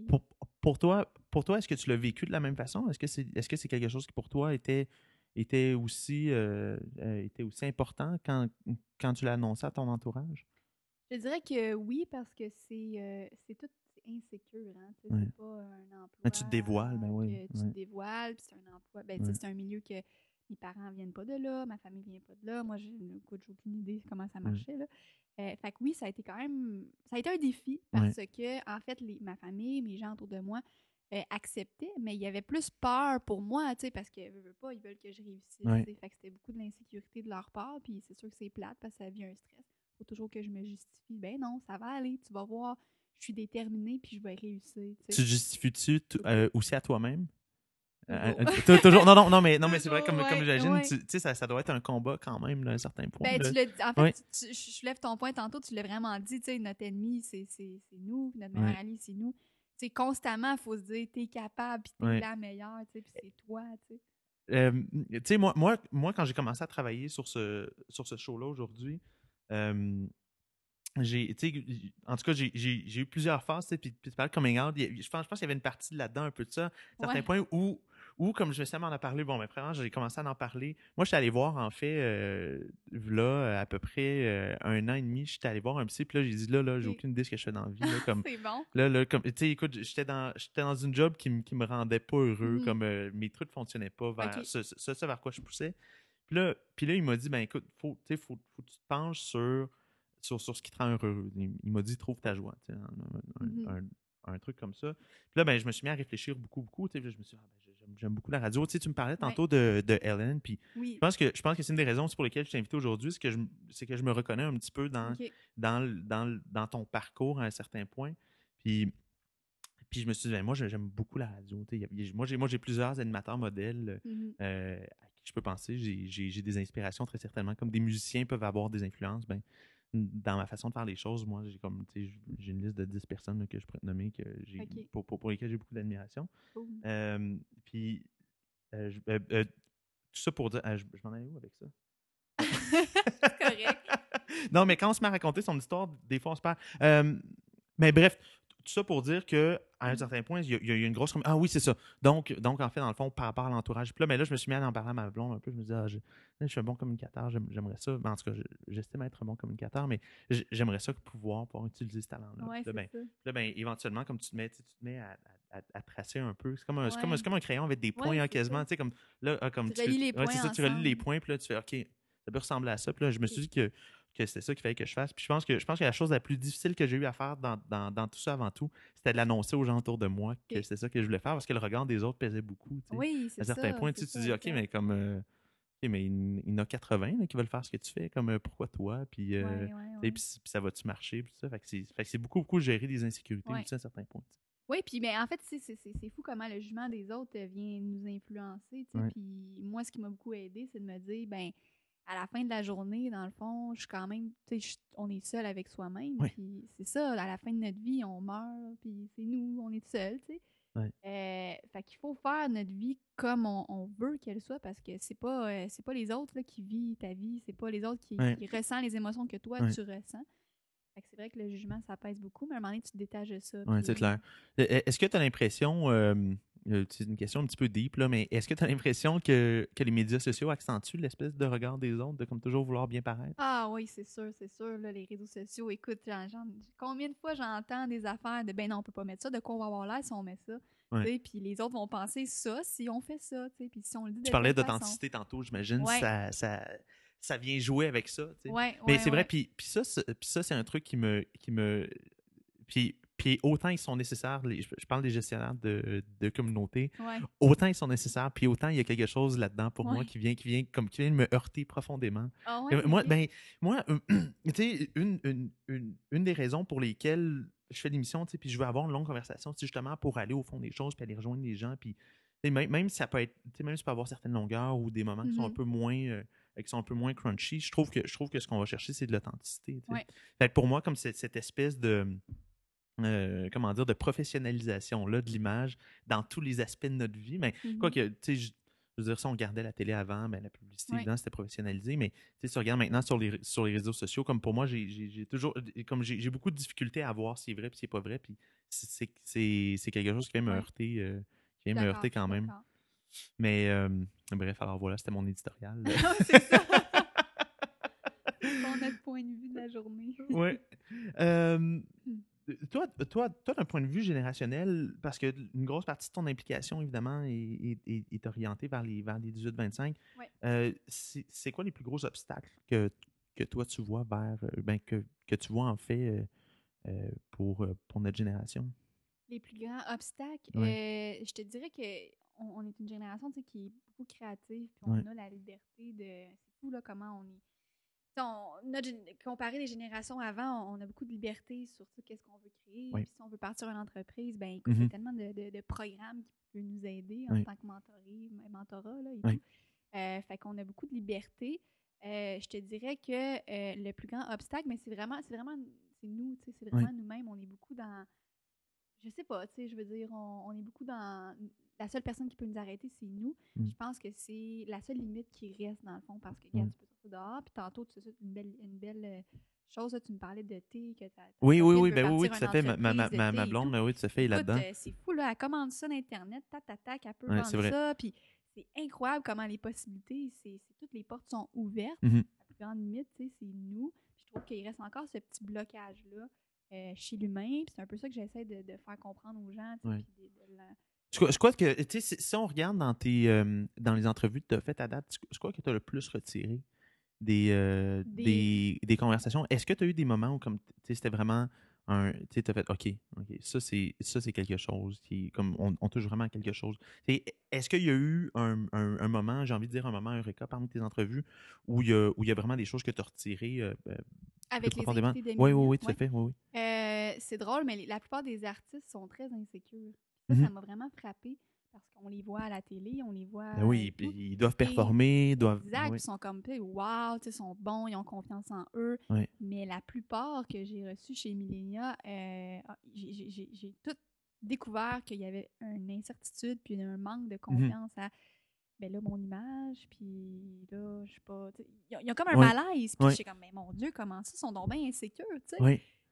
Pour, pour, toi, pour toi est-ce que tu l'as vécu de la même façon? Est-ce que c'est est -ce c'est quelque chose qui, pour toi, était était aussi, euh, euh, était aussi important quand, quand tu l'as annoncé à ton entourage? Je dirais que oui, parce que c'est euh, c'est tout insécure. Hein? C'est pas un emploi. Ah, tu te dévoiles, ben oui. Tu te dévoiles, puis c'est un emploi. Ben, C'est un milieu que mes parents viennent pas de là, ma famille vient pas de là. Moi, j'ai aucune idée comment ça marchait. Là. fait que oui, ça a été quand même. Ça a été un défi parce que, en fait, les, ma famille, mes gens autour de moi, euh, accepté, mais il y avait plus peur pour moi, tu sais, parce qu'ils veulent pas, ils veulent que je réussisse. Fait que c'était beaucoup de l'insécurité de leur part, puis c'est sûr que c'est plate parce que ça vient un stress. Faut toujours que je me justifie. Ben non, ça va aller, tu vas voir, je suis déterminée, puis je vais réussir. Tu justifies-tu euh, aussi à toi-même? Euh, toujours, non, non, non, mais, non, mais c'est vrai, comme, comme j'imagine, tu sais, ça, ça, doit être un combat quand même, à un certain point. Ben, tu en fait, je lève ton point tantôt, tu l'as vraiment dit, tu sais, notre ennemi, c'est nous, notre meilleur ami, c'est nous c'est constamment, il faut se dire, t'es capable, puis t'es la meilleure, puis c'est toi, tu sais. moi, moi, moi, quand j'ai commencé à travailler sur ce, sur ce show-là aujourd'hui, j'ai, en tout cas, j'ai eu plusieurs phases, puis tu parles coming out. Je pense, je pense qu'il y avait une partie là-dedans, un peu de ça, à certains points où ou comme je sais m'en a parlé, bon, mais vraiment, j'ai commencé à en parler. Moi, je suis allé voir, en fait, euh, là, à peu près euh, un an et demi, j'étais allé voir un psy, puis là, j'ai dit, là, là, j'ai aucune idée de ce que je fais dans la vie. [laughs] comme, c'est bon. Là, là, comme, tu sais, écoute, j'étais dans, j'étais dans une job qui, qui me rendait pas heureux, mmh. comme euh, mes trucs fonctionnaient pas vers ce, ce, vers quoi je poussais. Puis là, puis là il m'a dit, ben écoute, faut, faut, faut que tu te penches sur, sur, sur ce qui te rend heureux. Il, m'a dit, trouve ta joie, tu sais, un, mmh un, truc comme ça. Puis là, ben, je me suis mis à réfléchir beaucoup, beaucoup. Tu sais, je me suis dit, ah, ben, j'aime beaucoup la radio. Tu, sais, tu me parlais tantôt de, de, Ellen, puis je pense que je pense que c'est une des raisons pour lesquelles je t'ai invité aujourd'hui, c'est que je c'est que je me reconnais un petit peu dans, dans, dans, dans, ton parcours à un certain point. Puis puis je me suis dit, ben, moi, j'aime beaucoup la radio. moi, j'ai, moi, j'ai plusieurs animateurs modèles mmh euh, à qui je peux penser. J'ai, j'ai, des inspirations très certainement. Comme des musiciens peuvent avoir des influences, ben, dans ma façon de faire les choses, moi, j'ai comme j'ai une liste de 10 personnes que je pourrais te nommer que j'ai pour, pour, lesquelles j'ai beaucoup d'admiration. puis euh, euh, euh, tout ça pour dire. je, m'en allais où avec ça? [laughs] Correct. [laughs] non, mais quand on se met à raconter son histoire, des fois on se perd. mais bref, ça pour dire que à un certain point, il y, a, il y a une grosse. Ah oui, c'est ça. Donc, donc, en fait, dans le fond, par rapport à l'entourage. Puis là, mais là, je me suis mis à en parler à ma blonde un peu. Je me disais, ah, je, je suis un bon communicateur, j'aime- j'aimerais ça. Ben, en tout cas, je- j'estime être un bon communicateur, mais j'aimerais ça pouvoir pouvoir utiliser ce talent-là. Ouais, là, ben. Là, ben, éventuellement, comme tu te mets, tu te mets à, à- à- à tracer un peu. C'est comme, comme, un- comme crayon avec des points Ouais, hein, quasiment. Tu sais, comme, là, ah, comme Tu relis les c'est points ça, tu relis les points, puis là, tu fais OK, ça peut ressembler à ça. Puis là, je me suis dit que, que c'était ça qu'il fallait que je fasse. Puis je pense que, je pense que la chose la plus difficile que j'ai eu à faire dans, dans, dans tout ça avant tout, c'était de l'annoncer aux gens autour de moi que Ok. c'était ça que je voulais faire parce que le regard des autres pesait beaucoup. tu sais. Oui, c'est à ça. certains points, tu, c'est ça, dis OK, mais comme. euh, mais il, y en a 80 là, qui veulent faire ce que tu fais, comme euh, pourquoi toi? Puis. euh, Ouais, ouais, tu sais, ouais. Puis, puis ça va-tu marcher? Puis ça? Fait que c'est c'est beaucoup, beaucoup gérer des insécurités aussi à certains points. tu sais. Oui, puis mais en fait, c'est c'est- c'est- c'est fou comment le jugement des autres euh, vient nous influencer. Puis moi, ce qui m'a beaucoup aidé, c'est de me dire, ben à la fin de la journée, dans le fond, je suis quand même, tu sais, on est seul avec soi-même. Puis c'est ça, à la fin de notre vie, on meurt, puis c'est nous, on est seul, tu sais. Euh, fait qu'il faut faire notre vie comme on, on veut qu'elle soit parce que c'est pas euh, c'est pas les autres là, qui vivent ta vie, c'est pas les autres qui, Ouais. qui ressentent les émotions que toi tu ressens. Fait que c'est vrai que le jugement ça pèse beaucoup, mais à un moment donné tu te détaches de ça. Oui, c'est clair. Euh, Est-ce que tu as l'impression, euh, c'est une question un petit peu deep, là, mais est-ce que tu as l'impression que, que les médias sociaux accentuent l'espèce de regard des autres, de comme toujours vouloir bien paraître? Ah oui, c'est sûr, c'est sûr. Là, les réseaux sociaux, écoute, combien de fois j'entends des affaires de ben non, on peut pas mettre ça, de quoi on va avoir l'air si on met ça. Ouais. Puis les autres vont penser ça si on fait ça. Puis si on le dit Tu parlais d'authenticité tantôt, j'imagine. Ouais. Ça, ça, ça vient jouer avec ça. tu sais. Ouais, mais ouais, c'est vrai, ouais. puis, ça, c'est- puis ça, c'est un truc qui me. Qui me puis, puis autant ils sont nécessaires, les- je parle des gestionnaires de, de communauté, Ouais. autant ils sont nécessaires, puis autant il y a quelque chose là-dedans pour moi qui vient, qui vient, comme, qui vient me heurter profondément. Ah ouais, Euh, moi, ben, moi euh, [clears throat] tu sais, une, une, une, une des raisons pour lesquelles je fais l'émission, tu sais, puis je veux avoir une longue conversation, c'est justement pour aller au fond des choses, puis aller rejoindre les gens, puis même, même si ça peut être, même si ça peut avoir certaines longueurs ou des moments qui sont un Mhm. peu moins, euh, qui sont un peu moins crunchy, je trouve que je trouve que ce qu'on va chercher, c'est de l'authenticité. pour moi, comme cette espèce de euh, comment dire, de professionnalisation là, de l'image dans tous les aspects de notre vie. Mais Mhm. quoi que, tu sais, je, je veux dire, si on regardait la télé avant, ben, la publicité, Ouais. évidemment, c'était professionnalisé. Mais tu sais, si on regarde maintenant sur les, sur les réseaux sociaux, comme pour moi, j'ai toujours, comme j'ai beaucoup de difficultés à voir si c'est vrai puis si c'est pas vrai. Puis c'est- quelque chose qui vient me heurter, euh, qui vient me heurter quand même. Mais euh, bref, alors voilà, c'était mon éditorial. [laughs] C'est ça. [laughs] Notre point de vue de la journée. [laughs] Euh, Hmm. Toi, toi, toi d'un point de vue générationnel, parce que une grosse partie de ton implication, évidemment, est, est- est- orientée vers les, vers les 18-25, Ouais. euh, c'est quoi les plus gros obstacles que, que toi, tu vois vers, euh, ben, que, que tu vois en fait euh, euh, pour, euh, pour notre génération? Les plus grands obstacles, Ouais. euh, je te dirais que on, on est une génération qui est beaucoup créative, puis Ouais. on a la liberté de. C'est fou là comment on est. Notre comparé les générations avant, on, a beaucoup de liberté sur qu'est-ce qu'on veut créer. Puis si on veut partir une entreprise, ben écoute, il y a tellement de, de- de programmes qui peuvent nous aider en tant que mentoré, mentorat là, et tout. Euh, fait qu'on a beaucoup de liberté. Euh, je te dirais que euh, le plus grand obstacle, mais c'est vraiment, c'est vraiment, c'est nous, tu sais, c'est vraiment nous-mêmes. On est beaucoup dans, je sais pas, tu sais, je veux dire, on, on est beaucoup dans, la seule personne qui peut nous arrêter, c'est nous. Mm. Je pense que c'est la seule limite qui reste dans le fond, parce que regarde, Mm. tu peux sortir dehors, puis tantôt, tu sais, une belle, une belle euh, chose, là, tu me parlais de thé, que ta, ta Oui, oui, oui, ben oui, oui, tout à fait. Ma, ma, ma, ma blonde, tout. ben oui, tout à fait, là-dedans. euh, c'est fou, là. Elle commande ça d'Internet, tac, tac, tac, elle peut Ouais, vendre ça. Puis c'est incroyable comment les possibilités, c'est toutes les portes sont ouvertes. Mhm. La plus grande limite, tu sais, c'est nous. Puis je trouve qu'il reste encore ce petit blocage-là euh, chez l'humain. Puis c'est un peu ça que j'essaie de, de faire comprendre aux gens. tu sais, Ouais. puis de- de la- Je crois, je crois que, tu sais, si, si on regarde dans, tes, euh, dans les entrevues que tu as faites à date, je- crois que tu as le plus retiré des, euh, Des- des... des conversations. Est-ce que tu as eu des moments où, comme, tu sais, c'était vraiment un. Tu sais, tu as fait, OK, OK, ça, c'est ça, c'est quelque chose qui, comme, on, on touche vraiment à quelque chose. Est-ce qu'il y a eu un, un- un moment, j'ai envie de dire un moment Eureka parmi tes entrevues, où il y a, où il y a vraiment des choses que tu as retirées euh, Avec les invités Oui, oui, oui, tout à fait. Oui, oui. Euh, c'est drôle, mais la plupart des artistes sont très insécures. Ça, Mhm. ça m'a vraiment frappé parce qu'on les voit à la télé, on les voit. Ben oui, puis tout. ils doivent performer, doivent. Exact, oui. ils sont comme, sais, ils sont bons, ils ont confiance en eux. Ouais. Mais la plupart que j'ai reçus chez Millenia, euh, ah, j'ai- tout découvert qu'il y avait une incertitude puis un manque Mhm. de confiance à, ben là, mon image, puis là, je sais pas, ils ont, ils ont comme un malaise, puis je suis comme, mais mon Dieu, comment ça, ils sont donc bien insécures, tu sais.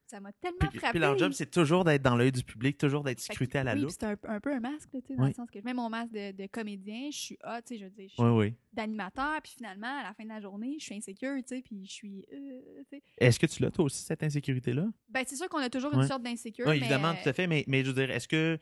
Oui. ça m'a tellement Puis, frappé. puis leur job, c'est toujours d'être dans l'œil du public, toujours d'être scruté à la oui, loupe. c'est un, un peu un masque, là, tu sais, dans Oui. le sens que je mets mon masque de, de comédien, je suis hot, tu sais, je veux dire, je suis Oui, oui. d'animateur, puis finalement, à la fin de la journée, je suis insécure, tu sais, puis je suis, euh. Est-ce que tu l'as, toi aussi, cette insécurité-là? Ben, c'est sûr qu'on a toujours une sorte d'insécure, Oui, mais... évidemment, tout à fait. Mais, mais je veux dire, est-ce que.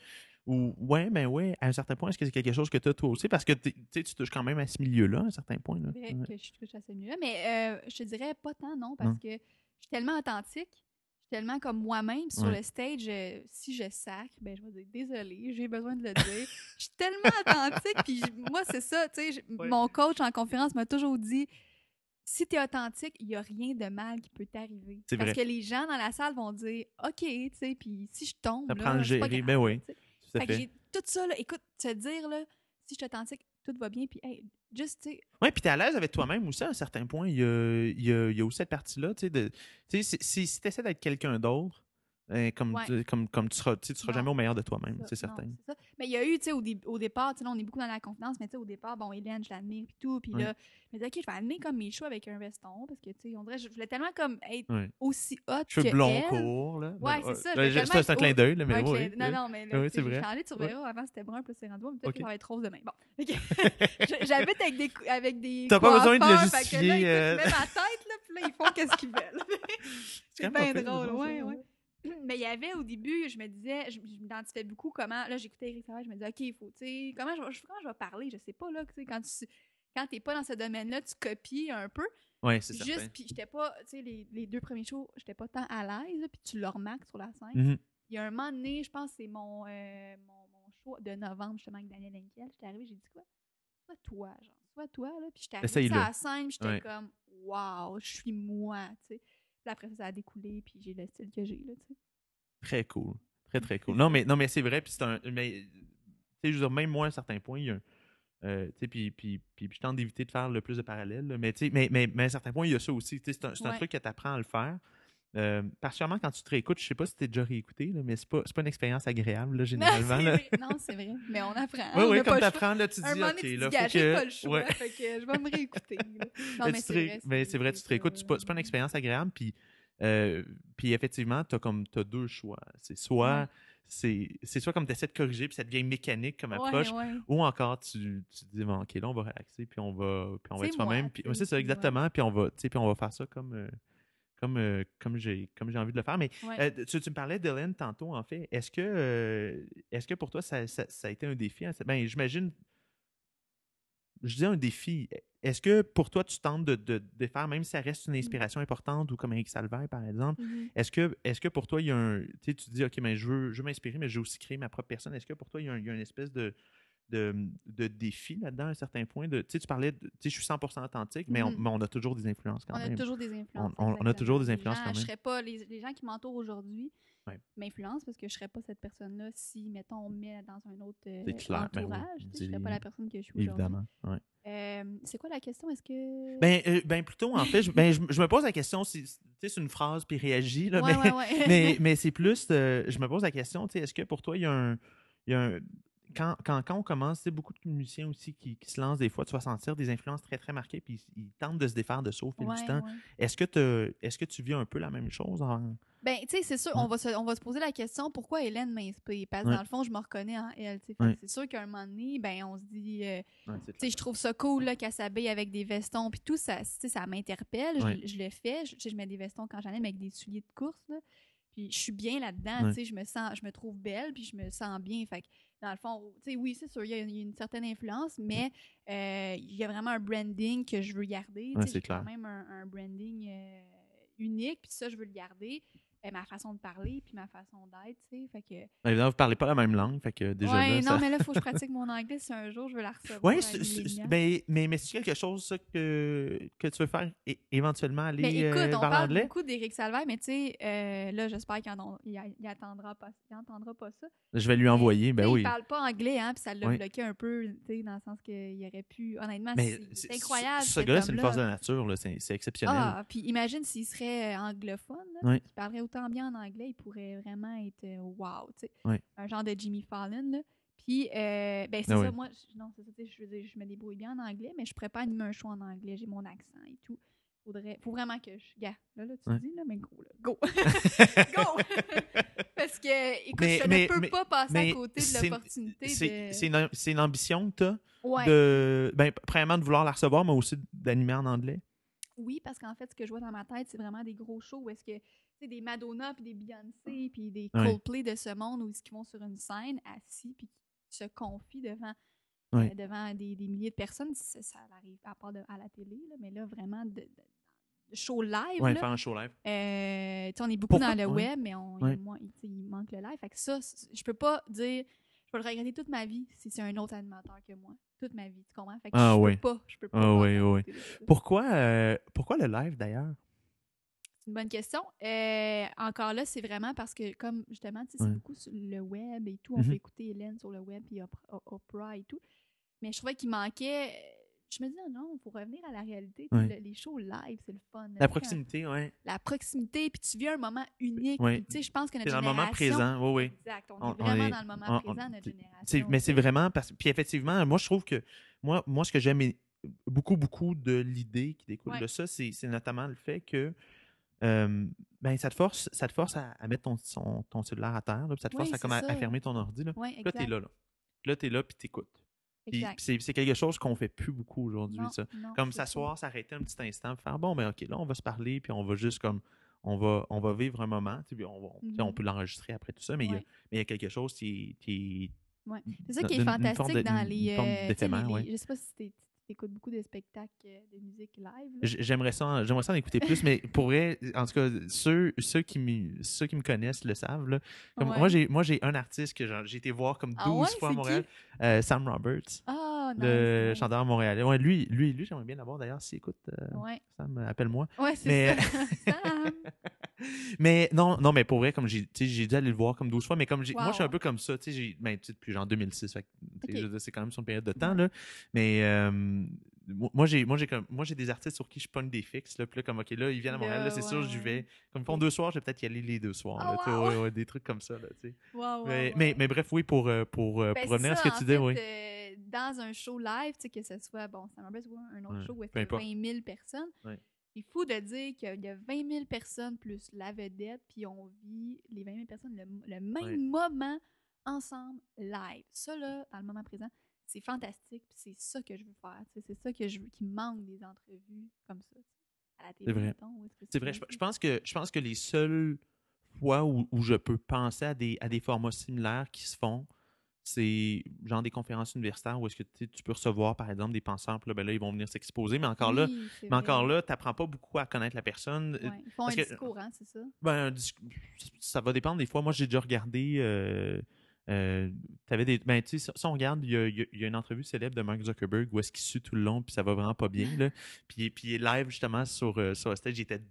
Ou, ouais, ben ouais, à un certain point, est-ce que c'est quelque chose que tu as toi aussi? Parce que tu sais, tu touches quand même à ce milieu-là, à un certain point. Là. Que je touche à ce milieu Mais euh, je te dirais pas tant, non, parce Non. que je suis tellement authentique, tellement comme moi-même sur Ouais. le stage. euh, si je sacre, ben je vais dire désolé, j'ai besoin de le dire. Je suis tellement authentique, puis moi, c'est ça, tu sais, Ouais. mon coach en conférence m'a toujours dit si tu es authentique, il n'y a rien de mal qui peut t'arriver. Parce vrai. que les gens dans la salle vont dire OK, tu sais, puis si je tombe, T'apprends là, à le gérer, ben oui. Fait que tout ça, là, écoute, te dire, là, si je suis authentique, tout va bien, puis hey, juste, tu sais, Oui, puis tu es à l'aise avec toi-même aussi à un certain point. Il y a, il y a, aussi cette partie-là. Tu sais, si, si, si tu essaies d'être quelqu'un d'autre, euh, comme, Ouais. tu- comme, comme tu seras, tu sais, tu seras Non. jamais au meilleur de toi-même, c'est non, certain. c'est ça. Mais il y a eu, tu sais, au, dé- au départ, tu sais, là, on est beaucoup dans la confidence, mais tu sais, au départ, bon, Hélène, je l'admire, puis tout. Puis Oui. là, je me disais, OK, je vais amener comme mes choux avec un veston, parce que, tu sais, on dirait, je voulais tellement comme être Ouais. aussi hot Cheveux que blonds courts, là. Ouais, c'est ça, euh, C'est un être clin au- d'œil, là, mais Ouais, oui. non, non, mais là, Oui, c'est vrai. changé, tu surveilleras. Avant, c'était brun, puis c'est blond, mais peut-être Ok. que ça va être rose demain. Bon. OK. [laughs] [laughs] J'habite avec des, avec des T'as pas besoin de le coiffeurs, fait que là, justifier, euh. je mets ma tête, là, puis là, ils font qu'est-ce qu'ils veulent. [laughs] c'est bien drôle, ouais, ouais. [clears throat] Mais il y avait au début, je me disais, je, je m'identifiais beaucoup comment. Là, j'écoutais Eric Savage, je me disais, OK, il faut, tu sais, comment je, vais- comment je vais parler, je sais pas, là, tu sais, quand tu quand t'es pas dans ce domaine-là, tu copies un peu. Oui, c'est certain. Juste, puis j'étais pas, tu sais, les, les deux premiers shows, j'étais pas tant à l'aise, puis tu le remarques sur la scène. Mhm. Il y a un moment donné, je pense que c'est mon, euh, mon, mon show de novembre, justement, avec Daniel Henkel. J'étais arrivée, j'ai dit quoi? Soit toi, genre, soit toi, là. Puis j'étais arrivée sur la scène, j'étais Ouais. comme, waouh, je suis moi, tu sais. Puis après ça, ça a découlé, puis j'ai le style que j'ai, là, tu sais. Très cool. Très, très cool. [laughs] Non, mais, non, mais c'est vrai. Puis c'est un. Mais, tu sais, je veux dire, même moi, à un certain point, il y a un. euh, puis, puis, puis, puis je tente d'éviter de faire le plus de parallèles. là, mais, mais, mais, mais à un certain point, il y a ça aussi. C'est un, c'est un Ouais. truc que tu apprends à le faire. Euh, particulièrement quand tu te réécoutes, je sais pas si tu es déjà réécouté, là, mais c'est pas, pas une expérience agréable, là, [laughs] généralement. Non, c'est vrai. Non, c'est vrai. Mais on apprend. Oui, oui, comme pas tu le choix. apprends, là, tu dis, OK, là, faut que. pas le choix, ouais. fait que je vais me réécouter. là. [laughs] Non, Mais mais c'est vrai. ben, c'est vrai, tu te réécoutes, c'est pas, pas une expérience agréable. Puis, euh, puis effectivement, tu as comme t'as deux choix. C'est soit, Ouais. c'est, soit comme tu essaies de corriger, puis ça devient mécanique comme approche, ouais. ou encore tu, tu te dis, bon, OK, là, on va relaxer, puis on va, puis on va être soi-même. c'est ça, exactement. Puis on, va, tu sais, puis on va faire ça comme. euh, comme, euh, comme j'ai comme j'ai envie de le faire. Mais Ouais. euh, tu, tu me parlais d'Hélène tantôt, en fait. Est-ce que, euh, est-ce que pour toi, ça, ça- ça a été un défi? hein? Ben, j'imagine. Je dis un défi. Est-ce que pour toi, tu tentes de, de, de faire, même si ça reste une inspiration importante, ou comme Eric Salvaire, par exemple, Mhm. est-ce que, est que pour toi, il y a un. Tu sais, tu te dis, OK, mais je veux, je veux m'inspirer, mais je veux aussi créer ma propre personne. Est-ce que pour toi, il y a, un- il y a une espèce de, de, de défi là-dedans, à un certain point? De, tu sais, tu parlais, de, tu sais, je suis 100% authentique, mais, on, Mhm. mais on a toujours des influences quand On a même. toujours des influences. On- on- on a toujours des influences gens, quand même. Je serais pas, les, les gens qui m'entourent aujourd'hui Ouais. m'influencent parce que je serais pas cette personne-là si, mettons, on me met dans un autre euh, C'est clair, ben oui. entourage. je serais pas la personne que je suis aujourd'hui. Évidemment. ouais. Euh, c'est quoi la question? Est-ce que. Ben, euh, ben plutôt, en fait, je, ben, je, je me pose la question, si- c'est une phrase, puis réagis, là, ouais, mais, [laughs] mais, [laughs] mais c'est plus, euh, je me pose la question, est-ce que pour toi, il y a un. il y a un- quand, quand, quand on commence, tu sais, beaucoup de musiciens aussi qui, qui se lancent des fois, tu vas sentir des influences très, très marquées, puis ils, ils tentent de se défaire de ça au fil Ouais, du temps. ouais. Est-ce que, est-ce que tu vis un peu la même chose? En... Ben, tu sais, c'est sûr, Ouais. on, va se, on va se poser la question pourquoi Hélène m'inspire? Parce que dans le fond, je me reconnais en elle. C'est sûr qu'à un moment donné, ben, on se dit. euh, c'est Tu sais, je trouve ça cool qu'elle s'habille avec des vestons puis tout, ça, ça m'interpelle. Je- le fais. Je, je mets des vestons quand j'en ai, mais avec des souliers de course. Là. Puis je suis bien là-dedans. Ouais. tu sais, Je me sens, je me trouve belle puis je me sens bien. Fait que, dans le fond, tu sais, oui, c'est sûr, il y, a une certaine influence, mais euh, il y a vraiment un branding que je veux garder. Ouais, c'est J'ai quand clair. même un, un branding euh, unique, puis ça, je veux le garder. Ma façon de parler puis ma façon d'être, tu sais. Fait que. Ben, Évidemment, vous parlez pas la même langue, fait que déjà ouais, là, non, mais là, il faut que je [laughs] pratique mon anglais si un jour je veux la recevoir. C'est- Millennium. ben, mais, mais c'est quelque chose ça, que, que tu veux faire é- éventuellement aller Mais écoute, euh, on parle l'anglais? beaucoup d'Éric Salvaire, mais tu sais, euh, là, j'espère qu'il en- il, il attendra pas, il entendra pas ça. Je vais lui envoyer, ben oui. Il parle pas anglais, hein, puis ça l'a Oui. bloqué un peu, tu sais, dans le sens qu'il aurait pu, honnêtement, Mais c'est- incroyable. Ce cet gars-là, c'est une force de la nature, là, c'est c'est exceptionnel. Ah, puis imagine s'il serait anglophone, là, Oui. qu'il parlerait autant bien en anglais, il pourrait vraiment être euh, wow, tu sais. Un genre de Jimmy Fallon, là. Puis, euh, ben, c'est Ah ça, moi, je- non, c'est ça, je veux dire, je me débrouille bien en anglais, mais je pourrais pas animer un show en anglais, j'ai mon accent et tout. faudrait, faut vraiment que je. Gars, là, là, tu Ouais. dis, là, mais go, là, go. [laughs] go! [laughs] Parce que, écoute, Mais- je mais- ne peux mais- pas passer à côté de l'opportunité C'est de. c'est une, c'est une ambition que tu as Ouais. de. Ben, premièrement, de vouloir la recevoir, mais aussi d'animer en anglais? Oui, parce qu'en fait, ce que je vois dans ma tête, c'est vraiment des gros shows où est-ce que, des Madonna, puis des Beyoncé, puis des. Coldplay de ce monde, où ils vont sur une scène, assis, puis qui se confient devant, euh, devant des, des milliers de personnes. Ça, ça arrive à part de- à la télé, là, mais là, vraiment, de, show live, Ouais, là, faire un show live. euh, on est beaucoup Pourquoi- dans le ouais. web, mais on, Ouais. il, manque le live. Fait que ça, je peux pas dire, je peux le regretter toute ma vie si c'est un autre animateur que moi. Toute ma vie, tu comprends? Fait que Ah je ouais. peux pas, je peux pas. Ah ça. Pourquoi, euh, pourquoi le live d'ailleurs? C'est une bonne question. Euh, encore là, c'est vraiment parce que, comme justement, c'est Ouais. beaucoup sur le web et tout. On Mhm. peut écouter Hélène sur le web puis Opra, Oprah et tout. Mais je trouvais qu'il manquait. Je me disais, non, il faut revenir à la réalité. Ouais. le- les shows live, c'est le fun. La proximité, quand- La proximité, puis tu vis un moment unique. Ouais. Tu sais, je pense que notre C'est dans le moment génération- présent, oui, oui. Exact. On, On- est on vraiment est- dans le moment on- présent, notre génération. Mais c'est vraiment parce puis effectivement, moi je trouve que moi, moi ce que j'aime beaucoup beaucoup de l'idée qui découle de ça, c'est notamment le fait que euh, ben ça te force ça te force à, à mettre ton, son- ton cellulaire à terre, là, puis ça te Oui, force à, comme à, fermer ton ordi là. Puis Là t'es là là. Là t'es là puis t'écoutes. C'est quelque chose qu'on fait plus beaucoup aujourd'hui Comme s'asseoir, s'arrêter un petit instant, faire bon ben ok là on va se parler puis on va juste comme on va, on va vivre un moment, on, on Mhm. peut l'enregistrer après tout ça, mais il y a- Ouais. mais il y a quelque chose qui, qui Ouais. C'est ça qui est fantastique de- dans les. euh, les- Je sais pas si tu écoutes beaucoup de spectacles euh, de musique live. J'aimerais ça, en- j'aimerais ça en écouter plus, mais pour vrai, en tout cas, ceux, ceux, qui, me, ceux qui me connaissent le savent. Là. Comme Ouais. Moi, j'ai, moi, j'ai un artiste que j'ai été voir comme 12 Ah ouais, fois à Montréal, euh, Sam Roberts, Ah, nice, le nice. chanteur montréalais. Ouais, lui, lui, lui j'aimerais bien l'avoir d'ailleurs. Si écoute, euh, Ouais, Sam, euh, appelle-moi. ouais c'est Mais-. [laughs] [laughs] Sam. [laughs] mais non, non, mais pour vrai, comme j'ai, j'ai dû aller le voir comme 12 fois, mais comme j'ai, moi, je suis un peu comme ça, tu sais, j'ai, ben, depuis genre 2006, fait que, tu sais, Ok. je veux dire, c'est quand même sur une période de temps, là. Mais euh, moi, j'ai, moi, j'ai comme, moi, j'ai des artistes sur qui je pogne des fixes, là, puis là, comme, ok, là, ils viennent à Montréal, là, c'est ouais, sûr, ouais. vais. Comme ils font deux soirs, je vais peut-être y aller les deux soirs, Oh, là, tu sais, wow. ouais, ouais, des trucs comme ça, là. Wow, wow, mais, mais, mais bref, oui, pour, euh, pour, Ben, pour revenir à ce que tu fait, oui. Dans un show live, tu sais, que ce soit, bon, ça m'embête ou un autre Ouais, show où qu'il y a importe. 20 000 personnes. Ouais. C'est fou de dire qu'il y a 20 000 personnes plus la vedette, puis on vit les 20 000 personnes le, le même Ouais. moment ensemble live. Ça, là, dans le moment présent, c'est fantastique, puis c'est ça que je veux faire. C'est ça que je veux, qui manque des entrevues comme ça. À la télé, vrai. est-ce que C'est vrai, je, je pense que, je pense que les seules fois où, où je peux penser à des, à des formats similaires qui se font, c'est genre des conférences universitaires où est-ce que tu peux recevoir, par exemple, des penseurs, puis là, ben là, ils vont venir s'exposer, mais encore là, Oui, c'est mais encore là, tu n'apprends pas beaucoup à connaître la personne. Euh, Ouais, Ils font parce un que- discours, hein, c'est ça? Ben, ça va dépendre des fois. Moi, j'ai déjà regardé. Euh, euh, t'avais des, ben, tu sais, si on regarde, il y a, il y a- une entrevue célèbre de Mark Zuckerberg où est-ce qu'il sue tout le long, puis ça va vraiment pas bien. Là. [laughs] Puis, puis il est live justement sur, euh, sur le stage. Il était.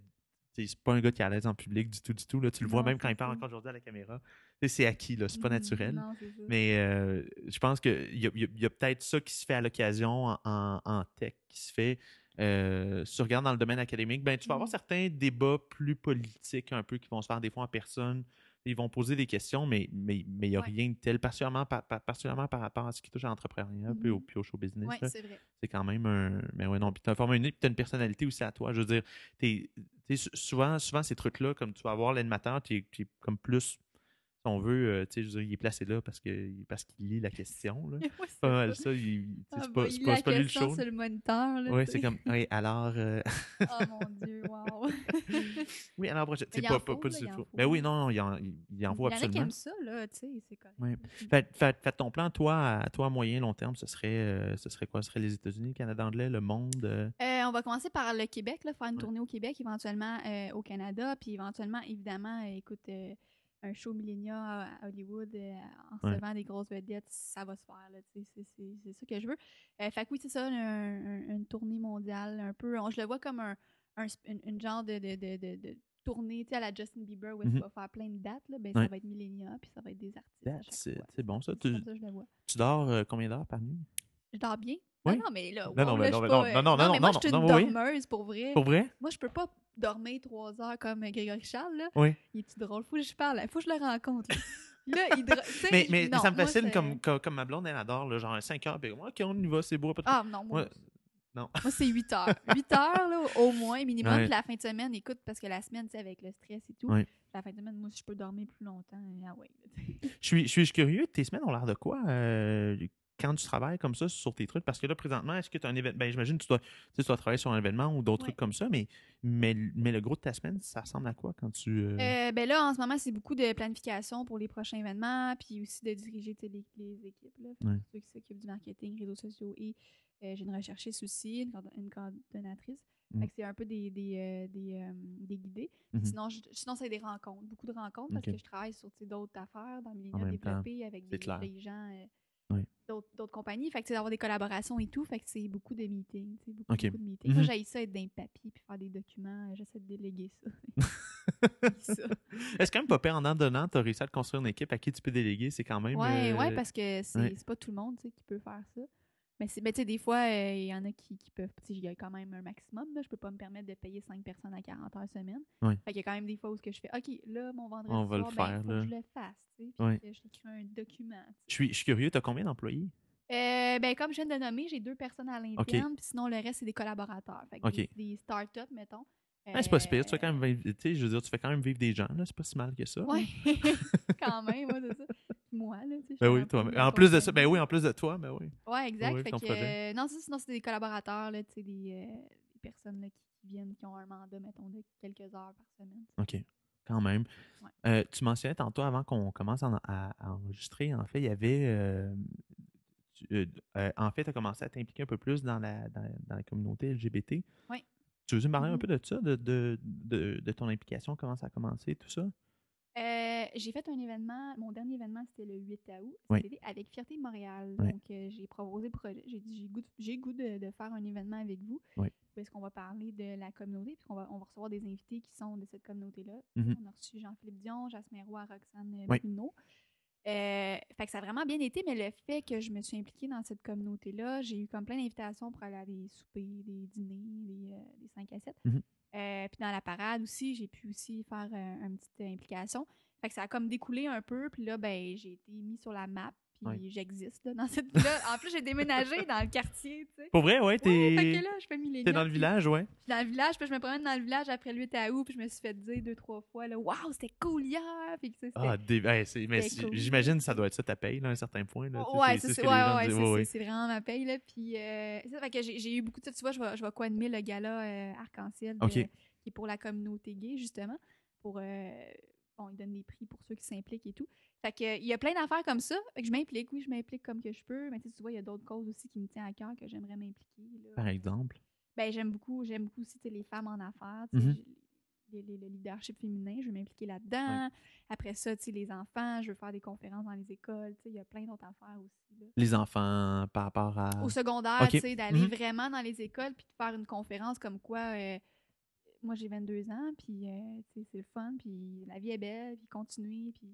C'est pas un gars qui est à l'aise en public du tout, du tout. Là. Tu le vois Non, même quand il parle encore aujourd'hui à la caméra. C'est acquis, là. C'est pas Mhm, naturel. Non. Mais euh, je pense qu'il y a, peut-être ça qui se fait à l'occasion en, en- en tech, qui se fait. Euh, si tu regardes dans le domaine académique, ben, tu vas avoir Mhm. certains débats plus politiques un peu qui vont se faire des fois en personne. Ils vont poser des questions, mais il mais, mais n'y a Ouais. rien de tel, particulièrement par, par- particulièrement par rapport à ce qui touche à l'entrepreneuriat puis, au, Mhm. puis au show business. Oui, c'est vrai. c'est quand même un. Mais ouais, non, puis tu as un format unique, puis tu as une personnalité aussi à toi. Je veux dire, sou- souvent, souvent, ces trucs-là, comme tu vas avoir l'animateur, tu es, comme plus, si on veut, euh, tu sais, je veux dire, il est placé là parce qu'il parce qu'il lit la question. Là. [laughs] C'est pas mal ça. il- tu sais, Ah, c'est bah, pas, c'est il pas, lui le sur le moniteur. Oui, tu c'est sais. comme. Oui, alors. euh, [laughs] Oh mon Dieu, wow. [laughs] oui, alors C'est il pas, pas, du il tout. Ben oui, non, non, il en, il, il en Il faut y en a qui absolument. aiment ça, là, tu sais, c'est correct. Ouais. Fait, fait, fait ton plan, toi, à, toi, moyen, long terme, ce serait, euh, ce serait quoi? Ce serait les États-Unis, le Canada anglais, le monde? euh? On va commencer par le Québec, là, faire une Ouais. tournée au Québec, éventuellement au Canada, puis éventuellement, évidemment, écoute, un show Millennia à à Hollywood euh, en Ouais. recevant des grosses vedettes, ça va se faire, c'est- ça que je veux. Euh, fait que oui, c'est ça, un- un- une tournée mondiale, un peu, on- je le vois comme un, une, une genre de, de, de, de, de tournée, tu sais, à la Justin Bieber, où qu'il va faire plein de dates, là, ben, ça Ouais. va être Millennia, puis ça va être des artistes. C'est bon, ça. Tu, comme ça que je le vois. tu dors euh, combien d'heures par nuit? Je dors bien? Oui. Non, non, mais là, Non, wow, non, là, mais je non, mais pas, non, euh, non, non, non, mais moi, non, je suis une non, oui. dormeuse, pour vrai. Pour vrai? Moi, je peux pas dormir trois heures comme Grégory Charles, là. Oui. Il est-tu drôle? Faut que je parle. Faut que je le rencontre, là. [laughs] Là, il... sais, Mais, mais, non, ça me fascine comme, comme, comme ma blonde, elle adore, là, genre 5 heures, puis OK, on y va, c'est beau. Pas de... Ah, non, moi... Ouais. Non. Moi, c'est 8 heures. [laughs] 8 heures, là, au moins, minimum. Ouais. Puis la fin de semaine, écoute, parce que la semaine, tu sais, avec le stress et tout, Ouais. la fin de semaine, moi, si je peux dormir plus longtemps, ah ouais. là. Je suis, je suis curieux, tes semaines ont l'air de quoi euh, quand tu travailles comme ça sur tes trucs? Parce que là, présentement, est-ce que tu as un événement? Ben, j'imagine que tu dois, tu dois travailler sur un événement ou d'autres trucs comme ça, mais, mais, mais le gros de ta semaine, ça ressemble à quoi quand tu. euh, Euh, ben là, en ce moment, c'est beaucoup de planification pour les prochains événements, puis aussi de diriger les, les équipes, là, ceux qui s'occupent du marketing, réseaux sociaux et euh, j'ai une recherchiste aussi, une, une coordonnatrice. Mm. Que c'est un peu des, des, euh, des, euh, des guidés. Mhm. Sinon, je- sinon c'est des rencontres, beaucoup de rencontres parce que je travaille sur d'autres affaires dans le temps, développé avec des gens Oui. d'autres compagnies. Fait que d'avoir des collaborations et tout, fait que c'est beaucoup de meetings. Beaucoup, beaucoup de meetings. Moi, Mhm. j'ai ça être d'un papier puis faire des documents. euh, J'essaie de déléguer ça. [laughs] ça. Est-ce quand même pas pire en en donnant, tu as réussi à te construire une équipe à qui tu peux déléguer? C'est quand même. Ouais, euh, ouais, parce que c'est ouais. c'est pas tout le monde qui peut faire ça. Mais tu sais, des fois, euh, il y en a qui, qui peuvent. Tu sais, il y a quand même un maximum. Là. Je peux pas me permettre de payer 5 personnes à 40 heures semaine. Ouais. Fait qu'il y a quand même des fois où je fais OK, là, mon vendredi, On va le ben, faire, faut là. que je le fasse. Tu sais, puis Ouais. que je t'écris un document. Je suis, je suis curieux, tu as combien d'employés? Euh, ben, comme je viens de nommer, j'ai deux personnes à l'interne, puis sinon, le reste, c'est des collaborateurs. Fait que des, des startups, mettons. Ah, c'est pas si pire, tu fais quand Euh, même vivre- je veux dire, tu fais quand même vivre des gens, là, c'est pas si mal que ça. Ouais, [laughs] quand même, ouais, c'est ça. Moi, là, Ben oui, toi. En plus de ça, ben oui, en plus de toi, ben oui. Ouais, exact. Oui, fait que, euh, non, sinon, c'est des collaborateurs, là, des, euh, des personnes là, qui, viennent, qui ont un mandat, mettons, de quelques heures par semaine. OK. Quand même. Ouais. Euh, tu mentionnais tantôt, avant qu'on commence à, enregistrer, en fait, il y avait. tu- en fait, tu as commencé à t'impliquer un peu plus dans la, dans, dans la communauté LGBT. Oui. Tu veux me parler un Mhm. peu de ça, de, de, de, de ton implication, comment ça a commencé, tout ça? Euh, j'ai fait un événement, mon dernier événement, c'était le 8 août, Oui. c'était avec Fierté Montréal. Oui. Donc, euh, j'ai proposé, le projet- j'ai dit, j'ai goût, de- j'ai goût de, de faire un événement avec vous. Oui. Parce qu'on va parler de la communauté, puis qu'on va, on va recevoir des invités qui sont de cette communauté-là. Mhm. On a reçu Jean-Philippe Dion, Jasmin Roy, Roxane euh. Bruno. Euh, fait que ça a vraiment bien été, mais le fait que je me suis impliquée dans cette communauté-là, j'ai eu comme plein d'invitations pour aller à des soupers, des dîners, des, euh, des 5 à 7. Mhm. Euh, puis dans la parade aussi, j'ai pu aussi faire euh, une petite implication. Fait que ça a comme découlé un peu, puis là, ben, j'ai été mis sur la map, puis Ouais. j'existe dans cette là En plus, j'ai déménagé dans le quartier, tu sais. Pour vrai, ouais, t'es là, je fais t'es dans le village, ouais. puis dans le village, puis je me promène dans le village après le 8 août, puis je me suis fait dire deux, trois fois, là, waouh, c'était cool hier! Puis ça, c'était. Ah, des- mais cool. j'imagine que ça doit être ça ta paye, là, à un certain point. Là, tu sais, ouais, c'est ouais, ouais, c'est vraiment ma paye, là. Puis, euh, ça, fait que j'ai eu beaucoup de ça. Tu vois, je vais, je vais co-animer le gala euh, Arc-en-Ciel, qui est pour la communauté gay, justement. Pour, euh, bon, ils donnent des prix pour ceux qui s'impliquent et tout. Fait que, il y a plein d'affaires comme ça. Fait que je m'implique, oui, je m'implique comme que je peux. Mais tu vois, il y a d'autres causes aussi qui me tiennent à cœur que j'aimerais m'impliquer. Par exemple? Ben, j'aime beaucoup, j'aime beaucoup aussi les femmes en affaires, Mhm. les- le leadership féminin, je veux m'impliquer là-dedans. Après ça, les enfants, je veux faire des conférences dans les écoles, il y a plein d'autres affaires aussi. là. Les enfants, par rapport à. Au secondaire, Ok. tu sais, d'aller Mhm. vraiment dans les écoles puis de faire une conférence comme quoi, euh, moi j'ai 22 ans, puis euh, c'est le fun, puis la vie est belle, puis continuer, puis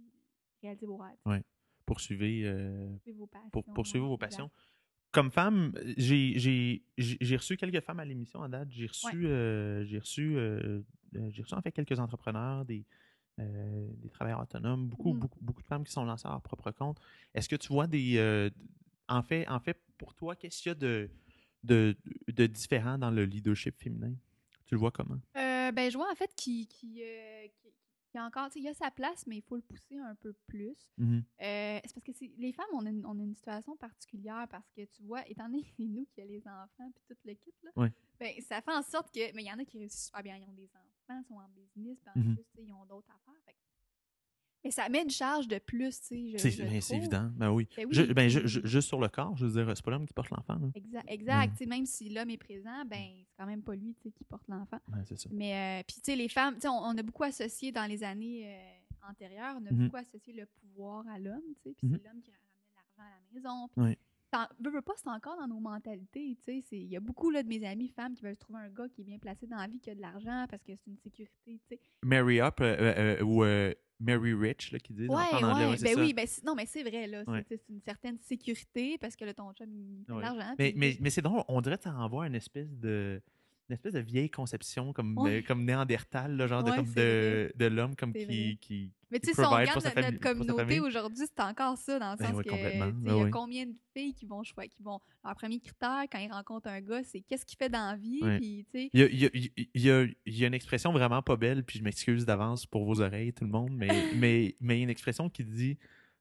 réaliser vos rêves, Ouais. Poursuivez. euh, suivre vos passions. pour poursuivre ouais, vos exact. passions. Comme femme, j'ai j'ai- j'ai j'ai reçu quelques femmes à l'émission à date. J'ai reçu, euh, j'ai reçu, euh, euh, j'ai reçu en fait quelques entrepreneurs, des, euh, des travailleurs autonomes, beaucoup, Mhm. beaucoup, beaucoup de femmes qui sont lancées à leur propre compte. Est-ce que tu vois des, euh, en fait, en fait, pour toi, qu'est-ce qu'il y a de, de, de différent dans le leadership féminin? Tu le vois comment? Euh, ben, je vois en fait qui, euh, qui- qu'il y a encore, tu sais, il y a sa place, mais il faut le pousser un peu plus. Mhm. Euh, c'est parce que les femmes, on a, une, on a une situation particulière parce que tu vois, étant donné que c'est nous qui a les enfants puis tout le kit, là, Ouais. ben, ça fait en sorte que. Mais il y en a qui réussissent super bien, ils ont des enfants, sont en business, puis en Mhm. plus, ils ont d'autres affaires. fait Mais ça met une charge de plus, tu sais. je- C'est ben, évident. Ben oui. Ben oui, Je- ben, je- juste sur le corps, je veux dire, c'est pas l'homme qui porte l'enfant. Exact, exact. Sais, Même si l'homme est présent, ben, c'est quand même pas lui tu sais, qui porte l'enfant. Ouais, c'est ça. Mais euh, puis tu sais les femmes, tu sais on, on a beaucoup associé dans les années euh, antérieures, on a Mhm. beaucoup associé le pouvoir à l'homme, tu sais, puis c'est l'homme qui ramenait l'argent à la maison. Ouais. Veux, veux pas, c'est encore dans nos mentalités, tu sais, il y a beaucoup là de mes amies femmes qui veulent trouver un gars qui est bien placé dans la vie qui a de l'argent parce que c'est une sécurité, tu sais. Mary Up euh, euh, euh, ou euh, Mary Rich, là, qui dit Ouais, en anglais, ouais, ben ça. oui, ben non mais c'est vrai là, c'est Ouais. une certaine sécurité parce que là ton chum il fait de l'argent. Mais, mais c'est drôle, on dirait que ça renvoie à une espèce de une espèce de vieille conception comme, Ouais. euh, comme néandertal, là, genre de, comme de, de l'homme comme qui, qui, Mais tu sais, si on regarde notre, famille- communauté aujourd'hui, c'est encore ça, dans le Ben sens oui, que Ben il y a oui. combien de filles qui vont choisir, qui vont. Leur premier critère quand ils rencontrent un gars, c'est qu'est-ce qu'il fait dans la vie, puis tu sais. Il y a, il y a- il y a- il y a une expression vraiment pas belle, puis je m'excuse d'avance pour vos oreilles, tout le monde, mais, [laughs] mais, mais il y a une expression qui dit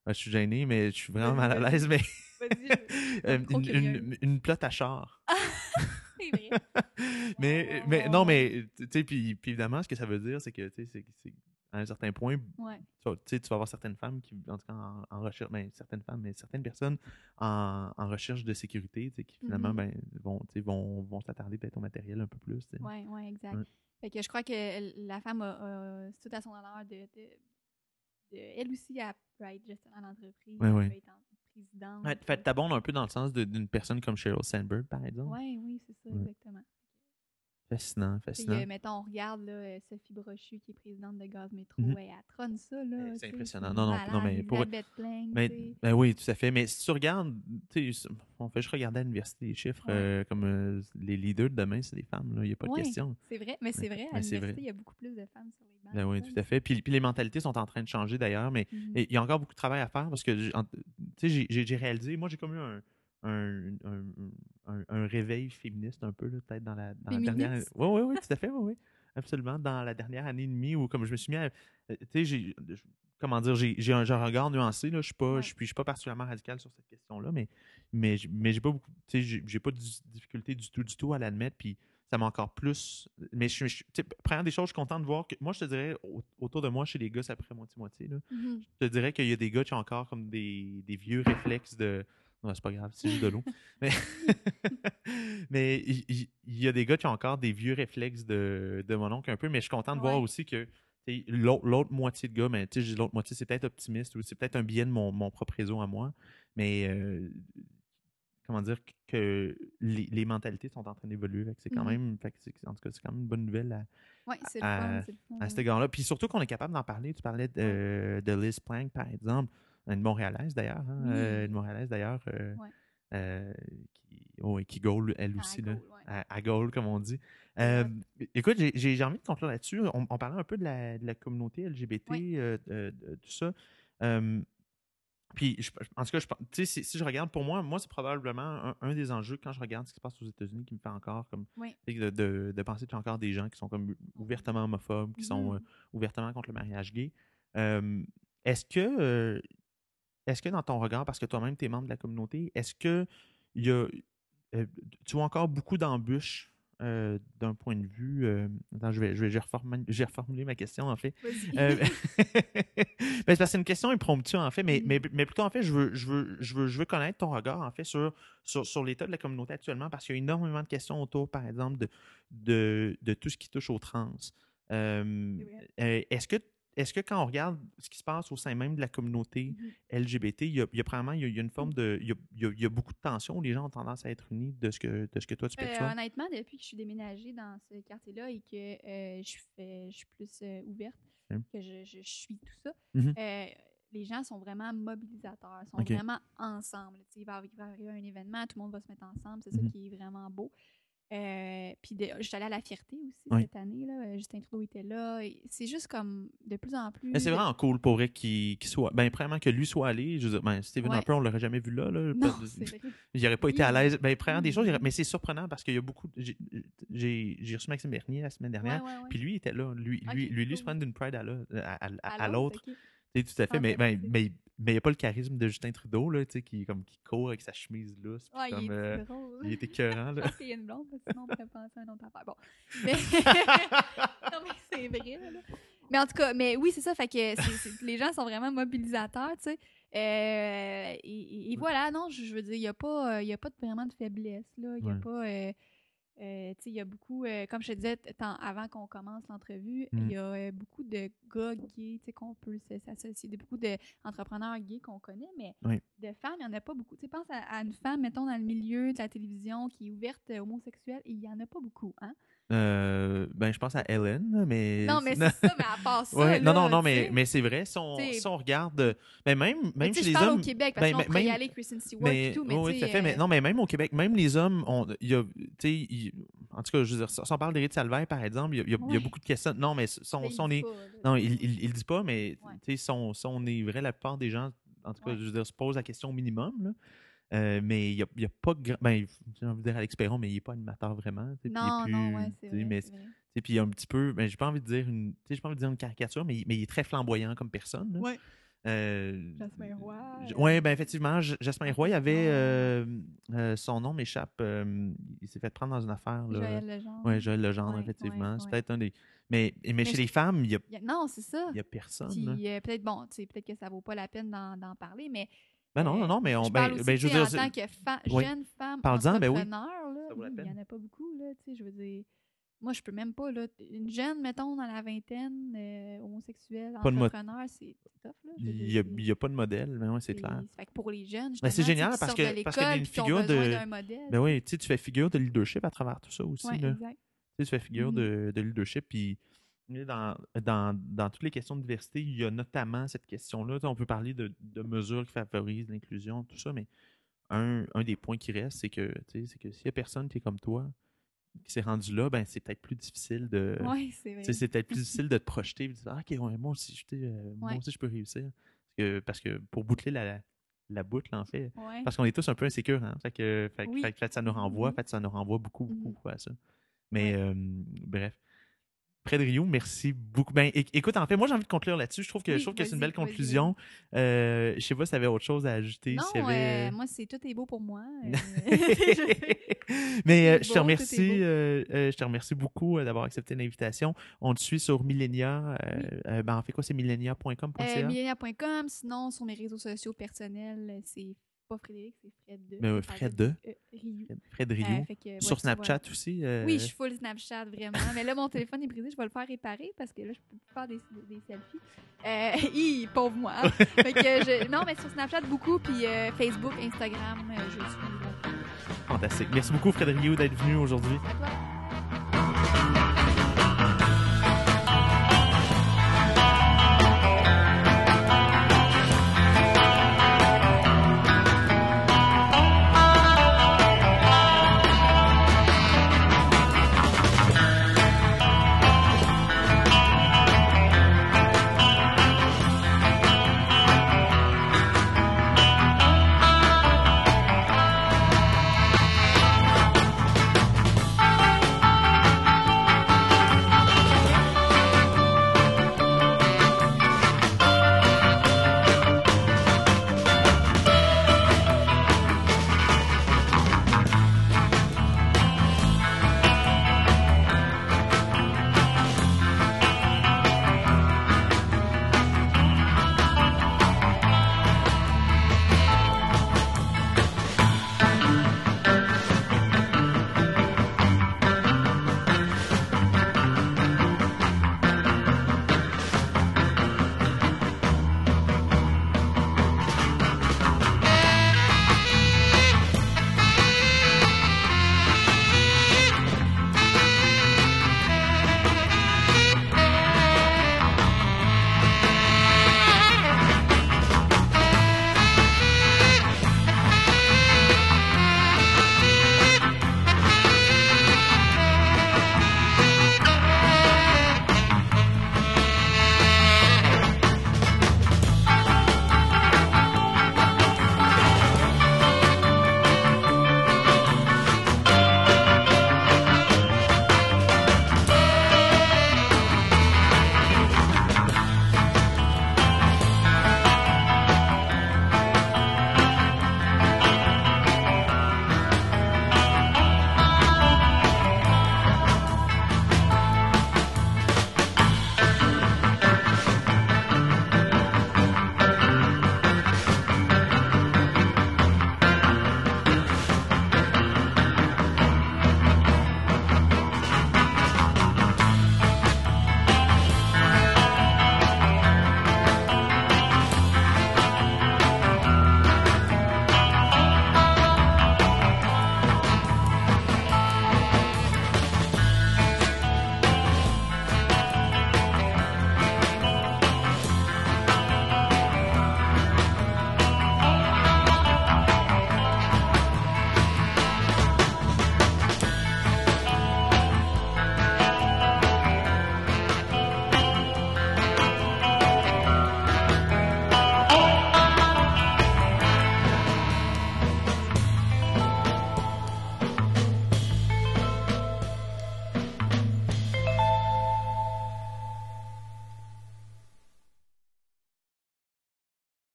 ah, Je suis gêné, mais je suis vraiment mal à l'aise, mais [laughs] euh, une, une, une plotte à char. [laughs] mais, [laughs] mais non, mais tu sais, puis, puis évidemment, ce que ça veut dire, c'est que tu sais, c'est- à un certain point, Ouais. tu sais, tu vas avoir certaines femmes qui, en tout cas, en, en recherche, ben, certaines femmes, mais certaines personnes en, en recherche de sécurité, tu sais, qui finalement, Mhm. ben, vont, tu sais, vont, vont s'attarder peut-être au matériel un peu plus. tu sais. Ouais, ouais, exact. Ouais. Fait que je crois que la femme a, tout à son honneur de, de, de- elle aussi, elle peut être gestionnaire d'entreprise, Ouais, elle ouais. peut être en- présidente. Ouais, fait, t'abondes un peu dans le sens d'une personne comme Sheryl Sandberg, par exemple. Ouais, oui, c'est ça, Ouais. exactement. Fascinant, Puis, fascinant. euh, mettons, on regarde là, euh, Sophie Brochu, qui est présidente de Gaz Métro, Mhm. ouais, elle trône ça. Là, c'est impressionnant. Non, non, malade, non, mais pour- Mais- ben oui, tout à fait. Mais si tu regardes, on fait juste regarder à l'université les chiffres, Ouais. euh, comme euh, les leaders de demain, c'est des femmes. Il n'y a pas de question. C'est vrai, mais c'est vrai, à l'université, il y a beaucoup plus de femmes sur les bancs. Ben oui, tout à fait. Puis, puis les mentalités sont en train de changer d'ailleurs, mais Mhm. il y a encore beaucoup de travail à faire parce que j'ai réalisé, moi j'ai comme eu un, un, un, un- un réveil féministe un peu, là, peut-être dans la, dans la dernière. Oui, oui, oui, tout à fait, oui, oui. Absolument. Dans la dernière année et demie où, comme je me suis mis à. euh, Tu sais, Comment dire, j'ai un, regard nuancé. Là. Je suis pas, Ouais. je suis, je suis pas particulièrement radical sur cette question-là, mais, mais, mais j'ai pas beaucoup. Tu sais, j'ai- pas de difficulté du tout, du tout à l'admettre. Puis ça m'a encore plus. Mais je, je- tu sais, première des choses, je suis content de voir que. Moi, je te dirais, au- autour de moi, chez les gars, c'est à peu près moitié-moitié. Là. Mhm. Je te dirais qu'il y a des gars qui ont encore comme des, des vieux réflexes de. Non, c'est pas grave, c'est juste de l'eau. [laughs] Mais, [laughs] mais il, y a des gars qui ont encore des vieux réflexes de, de mon oncle un peu, mais je suis content de voir aussi que l'autre moitié de gars, mais tu sais, l'autre moitié, c'est peut-être optimiste ou c'est peut-être un biais de mon, mon propre réseau à moi, mais euh, comment dire que les, les mentalités sont en train d'évoluer. C'est quand Mhm. même, en tout cas, c'est quand même une bonne nouvelle à, Ouais, c'est le à- fun, c'est le fun. à cet égard-là. Puis surtout qu'on est capable d'en parler. Tu parlais de, de Liz Plank, par exemple, une Montréalaise d'ailleurs. hein, Oui. euh, une Montréalaise d'ailleurs euh, Ouais. euh, qui, ouais, qui goal elle À aussi, là, Gaulle, ouais. à, à goal, comme on dit. Écoute, j'ai- envie de conclure là-dessus. On, on parlait un peu de la, de la communauté LGBT, euh, tout ça. Puis, je- en tout cas, je, si, si je regarde, pour moi, moi, c'est probablement un, un des enjeux quand je regarde ce qui se passe aux États-Unis qui me fait encore comme Oui. de, de, de penser qu'il y a encore des gens qui sont comme ouvertement homophobes, qui sont euh, ouvertement contre le mariage gay. Euh, est-ce que euh, est-ce que dans ton regard, parce que toi-même tu es membre de la communauté, est-ce que y a euh, tu vois encore beaucoup d'embûches euh, d'un point de vue. euh, attends, je vais, je, vais, reformuler, je vais reformuler ma question en fait. Euh, [laughs] ben, c'est parce que c'est une question impromptue, en fait, mais, Mhm. mais, mais plutôt, en fait, je veux, je, veux, je, veux, je veux connaître ton regard, en fait, sur, sur, sur l'état de la communauté actuellement, parce qu'il y a énormément de questions autour, par exemple, de, de, de tout ce qui touche aux trans. Est-ce que, est que quand on regarde ce qui se passe au sein même de la communauté Mhm. LGBT, il y a, il y a probablement il y a, il y a une forme de. Il y a, il y beaucoup de tensions où les gens ont tendance à être unis de ce que, de ce que toi tu Euh, perçois? honnêtement, depuis que je suis déménagée dans ce quartier-là et que euh, je, fais, je suis plus euh, ouverte, Ok. que je, je, je suis tout ça, euh, les gens sont vraiment mobilisateurs, sont vraiment ensemble. Il va, il va arriver un événement, tout le monde va se mettre ensemble, c'est ça qui est vraiment beau. Euh, puis je suis allée à la Fierté aussi Oui. cette année. Là. Euh, Justin Trudeau était là. C'est juste comme de plus en plus. Mais c'est vraiment cool pour vrai qu'il soit. Ben, premièrement, que lui soit allé. Je veux dire, ben, Stephen Ouais. Harper, on l'aurait jamais vu là. là. Non, Parce- c'est vrai. Il n'aurait pas été à l'aise. Ben, première des choses, aurait- Mhm. mais c'est surprenant parce qu'il y a beaucoup. j'ai- reçu Maxime Bernier la semaine dernière. Puis lui, il était là. Lui, lui, lui, lui se prendre d'une pride à la- à- à- à- à À l'autre. Tu sais, Tout à fait. Mais ben, Fantastique. mais mais il n'y a pas le charisme de Justin Trudeau, là, tu sais, qui, comme, qui court avec sa chemise lousse. Ouais, comme, il est euh, drôle. il était écœurant. Là. Parce qu'il y a une blonde, parce que sinon on pourrait penser à une autre affaire. Bon. [laughs] Mais... [laughs] non, mais c'est vrai, là. Mais en tout cas, mais oui, c'est ça. Fait que les gens sont vraiment mobilisateurs, tu sais. Euh, et, voilà, non, je, je veux dire, il n'y a, pas, euh, il y a pas vraiment de faiblesse, là. Il n'y a Ouais. pas. Euh, il y a beaucoup, euh, comme je te disais tant- avant qu'on commence l'entrevue, Mm. il y a euh, beaucoup de gars gays, qu'on peut s'associer, de beaucoup d'entrepreneurs gays qu'on connaît, mais Oui. de femmes, il n'y en a pas beaucoup. Tu pense à, à une femme, mettons, dans le milieu de la télévision qui est ouverte euh, homosexuelle, il n'y en a pas beaucoup, hein? Euh, ben, je pense à Ellen, mais. Non, mais c'est ça, mais à part [laughs] ça. Ouais, non, là, non, non, mais, mais c'est vrai, si on, si on regarde. euh, Ben même, Mais même chez je les parle hommes. au Québec, parce ben, on ben, pourrait y aller, Kristen Stewart Mais, et tout, mais oui, tout à fait. euh, Mais, non, mais même au Québec, même les hommes, on, y a, il- en tout cas, je veux dire, si on parle d'Éric Salvaire, par exemple, il y, a, y beaucoup de questions. Non, mais son, son est. dit pas. Non, il, il, dit pas, mais Ouais. tu sais, son, son est vrai, la plupart des gens, en tout cas, je veux dire, se posent la question au minimum. Là. Euh, mais il n'y a, il y a pas grand. Ben, j'ai envie de dire Alex Perron, mais il n'est pas animateur vraiment. Non, plus- non, ouais, c'est vrai. mais Puis il y a un petit peu, ben, j'ai pas envie de dire une, tu sais, j'ai pas envie de dire une caricature, mais, il- mais il est très flamboyant comme personne. là. Ouais. Euh, Jasmin Roy, ouais, ben effectivement, J- Jasmin Roy, il avait euh, euh, son nom m'échappe. euh, il s'est fait prendre dans une affaire. Là. Joël Legendre. Ouais, Joël Legendre, Ouais, effectivement. ouais, C'est ouais. peut-être un des. Mais, mais, chez je- les femmes, il n'y y a- Non, c'est ça. il y a personne. Puis euh, peut-être, bon, tu sais, peut-être que ça vaut pas la peine d'en d'en parler, mais. Ben non, non, non, mais on. je Ben, parle aussi, ben, je veux dire. en tant que fa- Oui. jeune femme Parle-en, ben oui. entrepreneur, là, oui, il y peine. en a pas beaucoup, là, tu sais, je veux dire. Moi, je peux même pas, là. Une jeune, mettons, dans la vingtaine, euh, homosexuelle, Pas entrepreneur, c'est tough, là. Il n'y a, pas de modèle, mais ouais, c'est clair. Fait que pour les jeunes, Ben, c'est génial parce que- de parce qu'il y a l'école une figure de- d'un modèle. Ben oui, tu sais, tu fais figure de leadership à travers tout ça aussi. Ouais, là. exact. Tu sais, tu fais figure Mhm. de, de leadership. Puis dans, dans, dans toutes les questions de diversité, il y a notamment cette question-là. On peut parler de, de mesures qui favorisent l'inclusion, tout ça, mais un, un des points qui reste, c'est que, c'est que s'il n'y a personne qui est comme toi, qui s'est rendu là, ben c'est peut-être plus difficile de. Oui, c'est peut-être plus [laughs] difficile de te projeter et de dire Ah, Ok, ouais, moi, aussi, je, euh, moi Ouais. aussi, je peux réussir. Parce que, parce que pour boucler la, la boucle, en fait, Ouais. parce qu'on est tous un peu insécures, hein. Fait que, fait, Oui. fait ça nous renvoie, Mhm. fait ça nous renvoie beaucoup, beaucoup, Mhm. beaucoup à ça. Mais euh, bref. Fred Rio, merci beaucoup. Ben, écoute, en fait, moi j'ai envie de conclure là-dessus. Je trouve que, je Oui, trouve que c'est une belle conclusion. Euh, je sais pas si tu avais autre chose à ajouter. Non, avait... euh, moi, c'est tout est beau pour moi. euh, [laughs] Mais [laughs] je te remercie, je te remercie beaucoup d'avoir accepté l'invitation. On te suit sur Millenia. ben, en fait quoi, c'est millenia.com.ca. Millenia.com, sinon, sur mes réseaux sociaux personnels, c'est pas Frédéric, c'est Fred de. Ben ouais, Fred de. Rioux. Fred. Euh, fait que, ouais, sur vois. Snapchat aussi. euh, Oui, je suis full Snapchat, vraiment. Mais là, mon téléphone est brisé, je vais le faire réparer parce que là, je peux plus faire des, des selfies. Euh, [laughs] hi, pauvre moi. [laughs] fait que je- non, mais sur Snapchat, beaucoup, puis Facebook, Instagram, je suis. Fantastique. Merci beaucoup, Fred d'être venu aujourd'hui. À toi.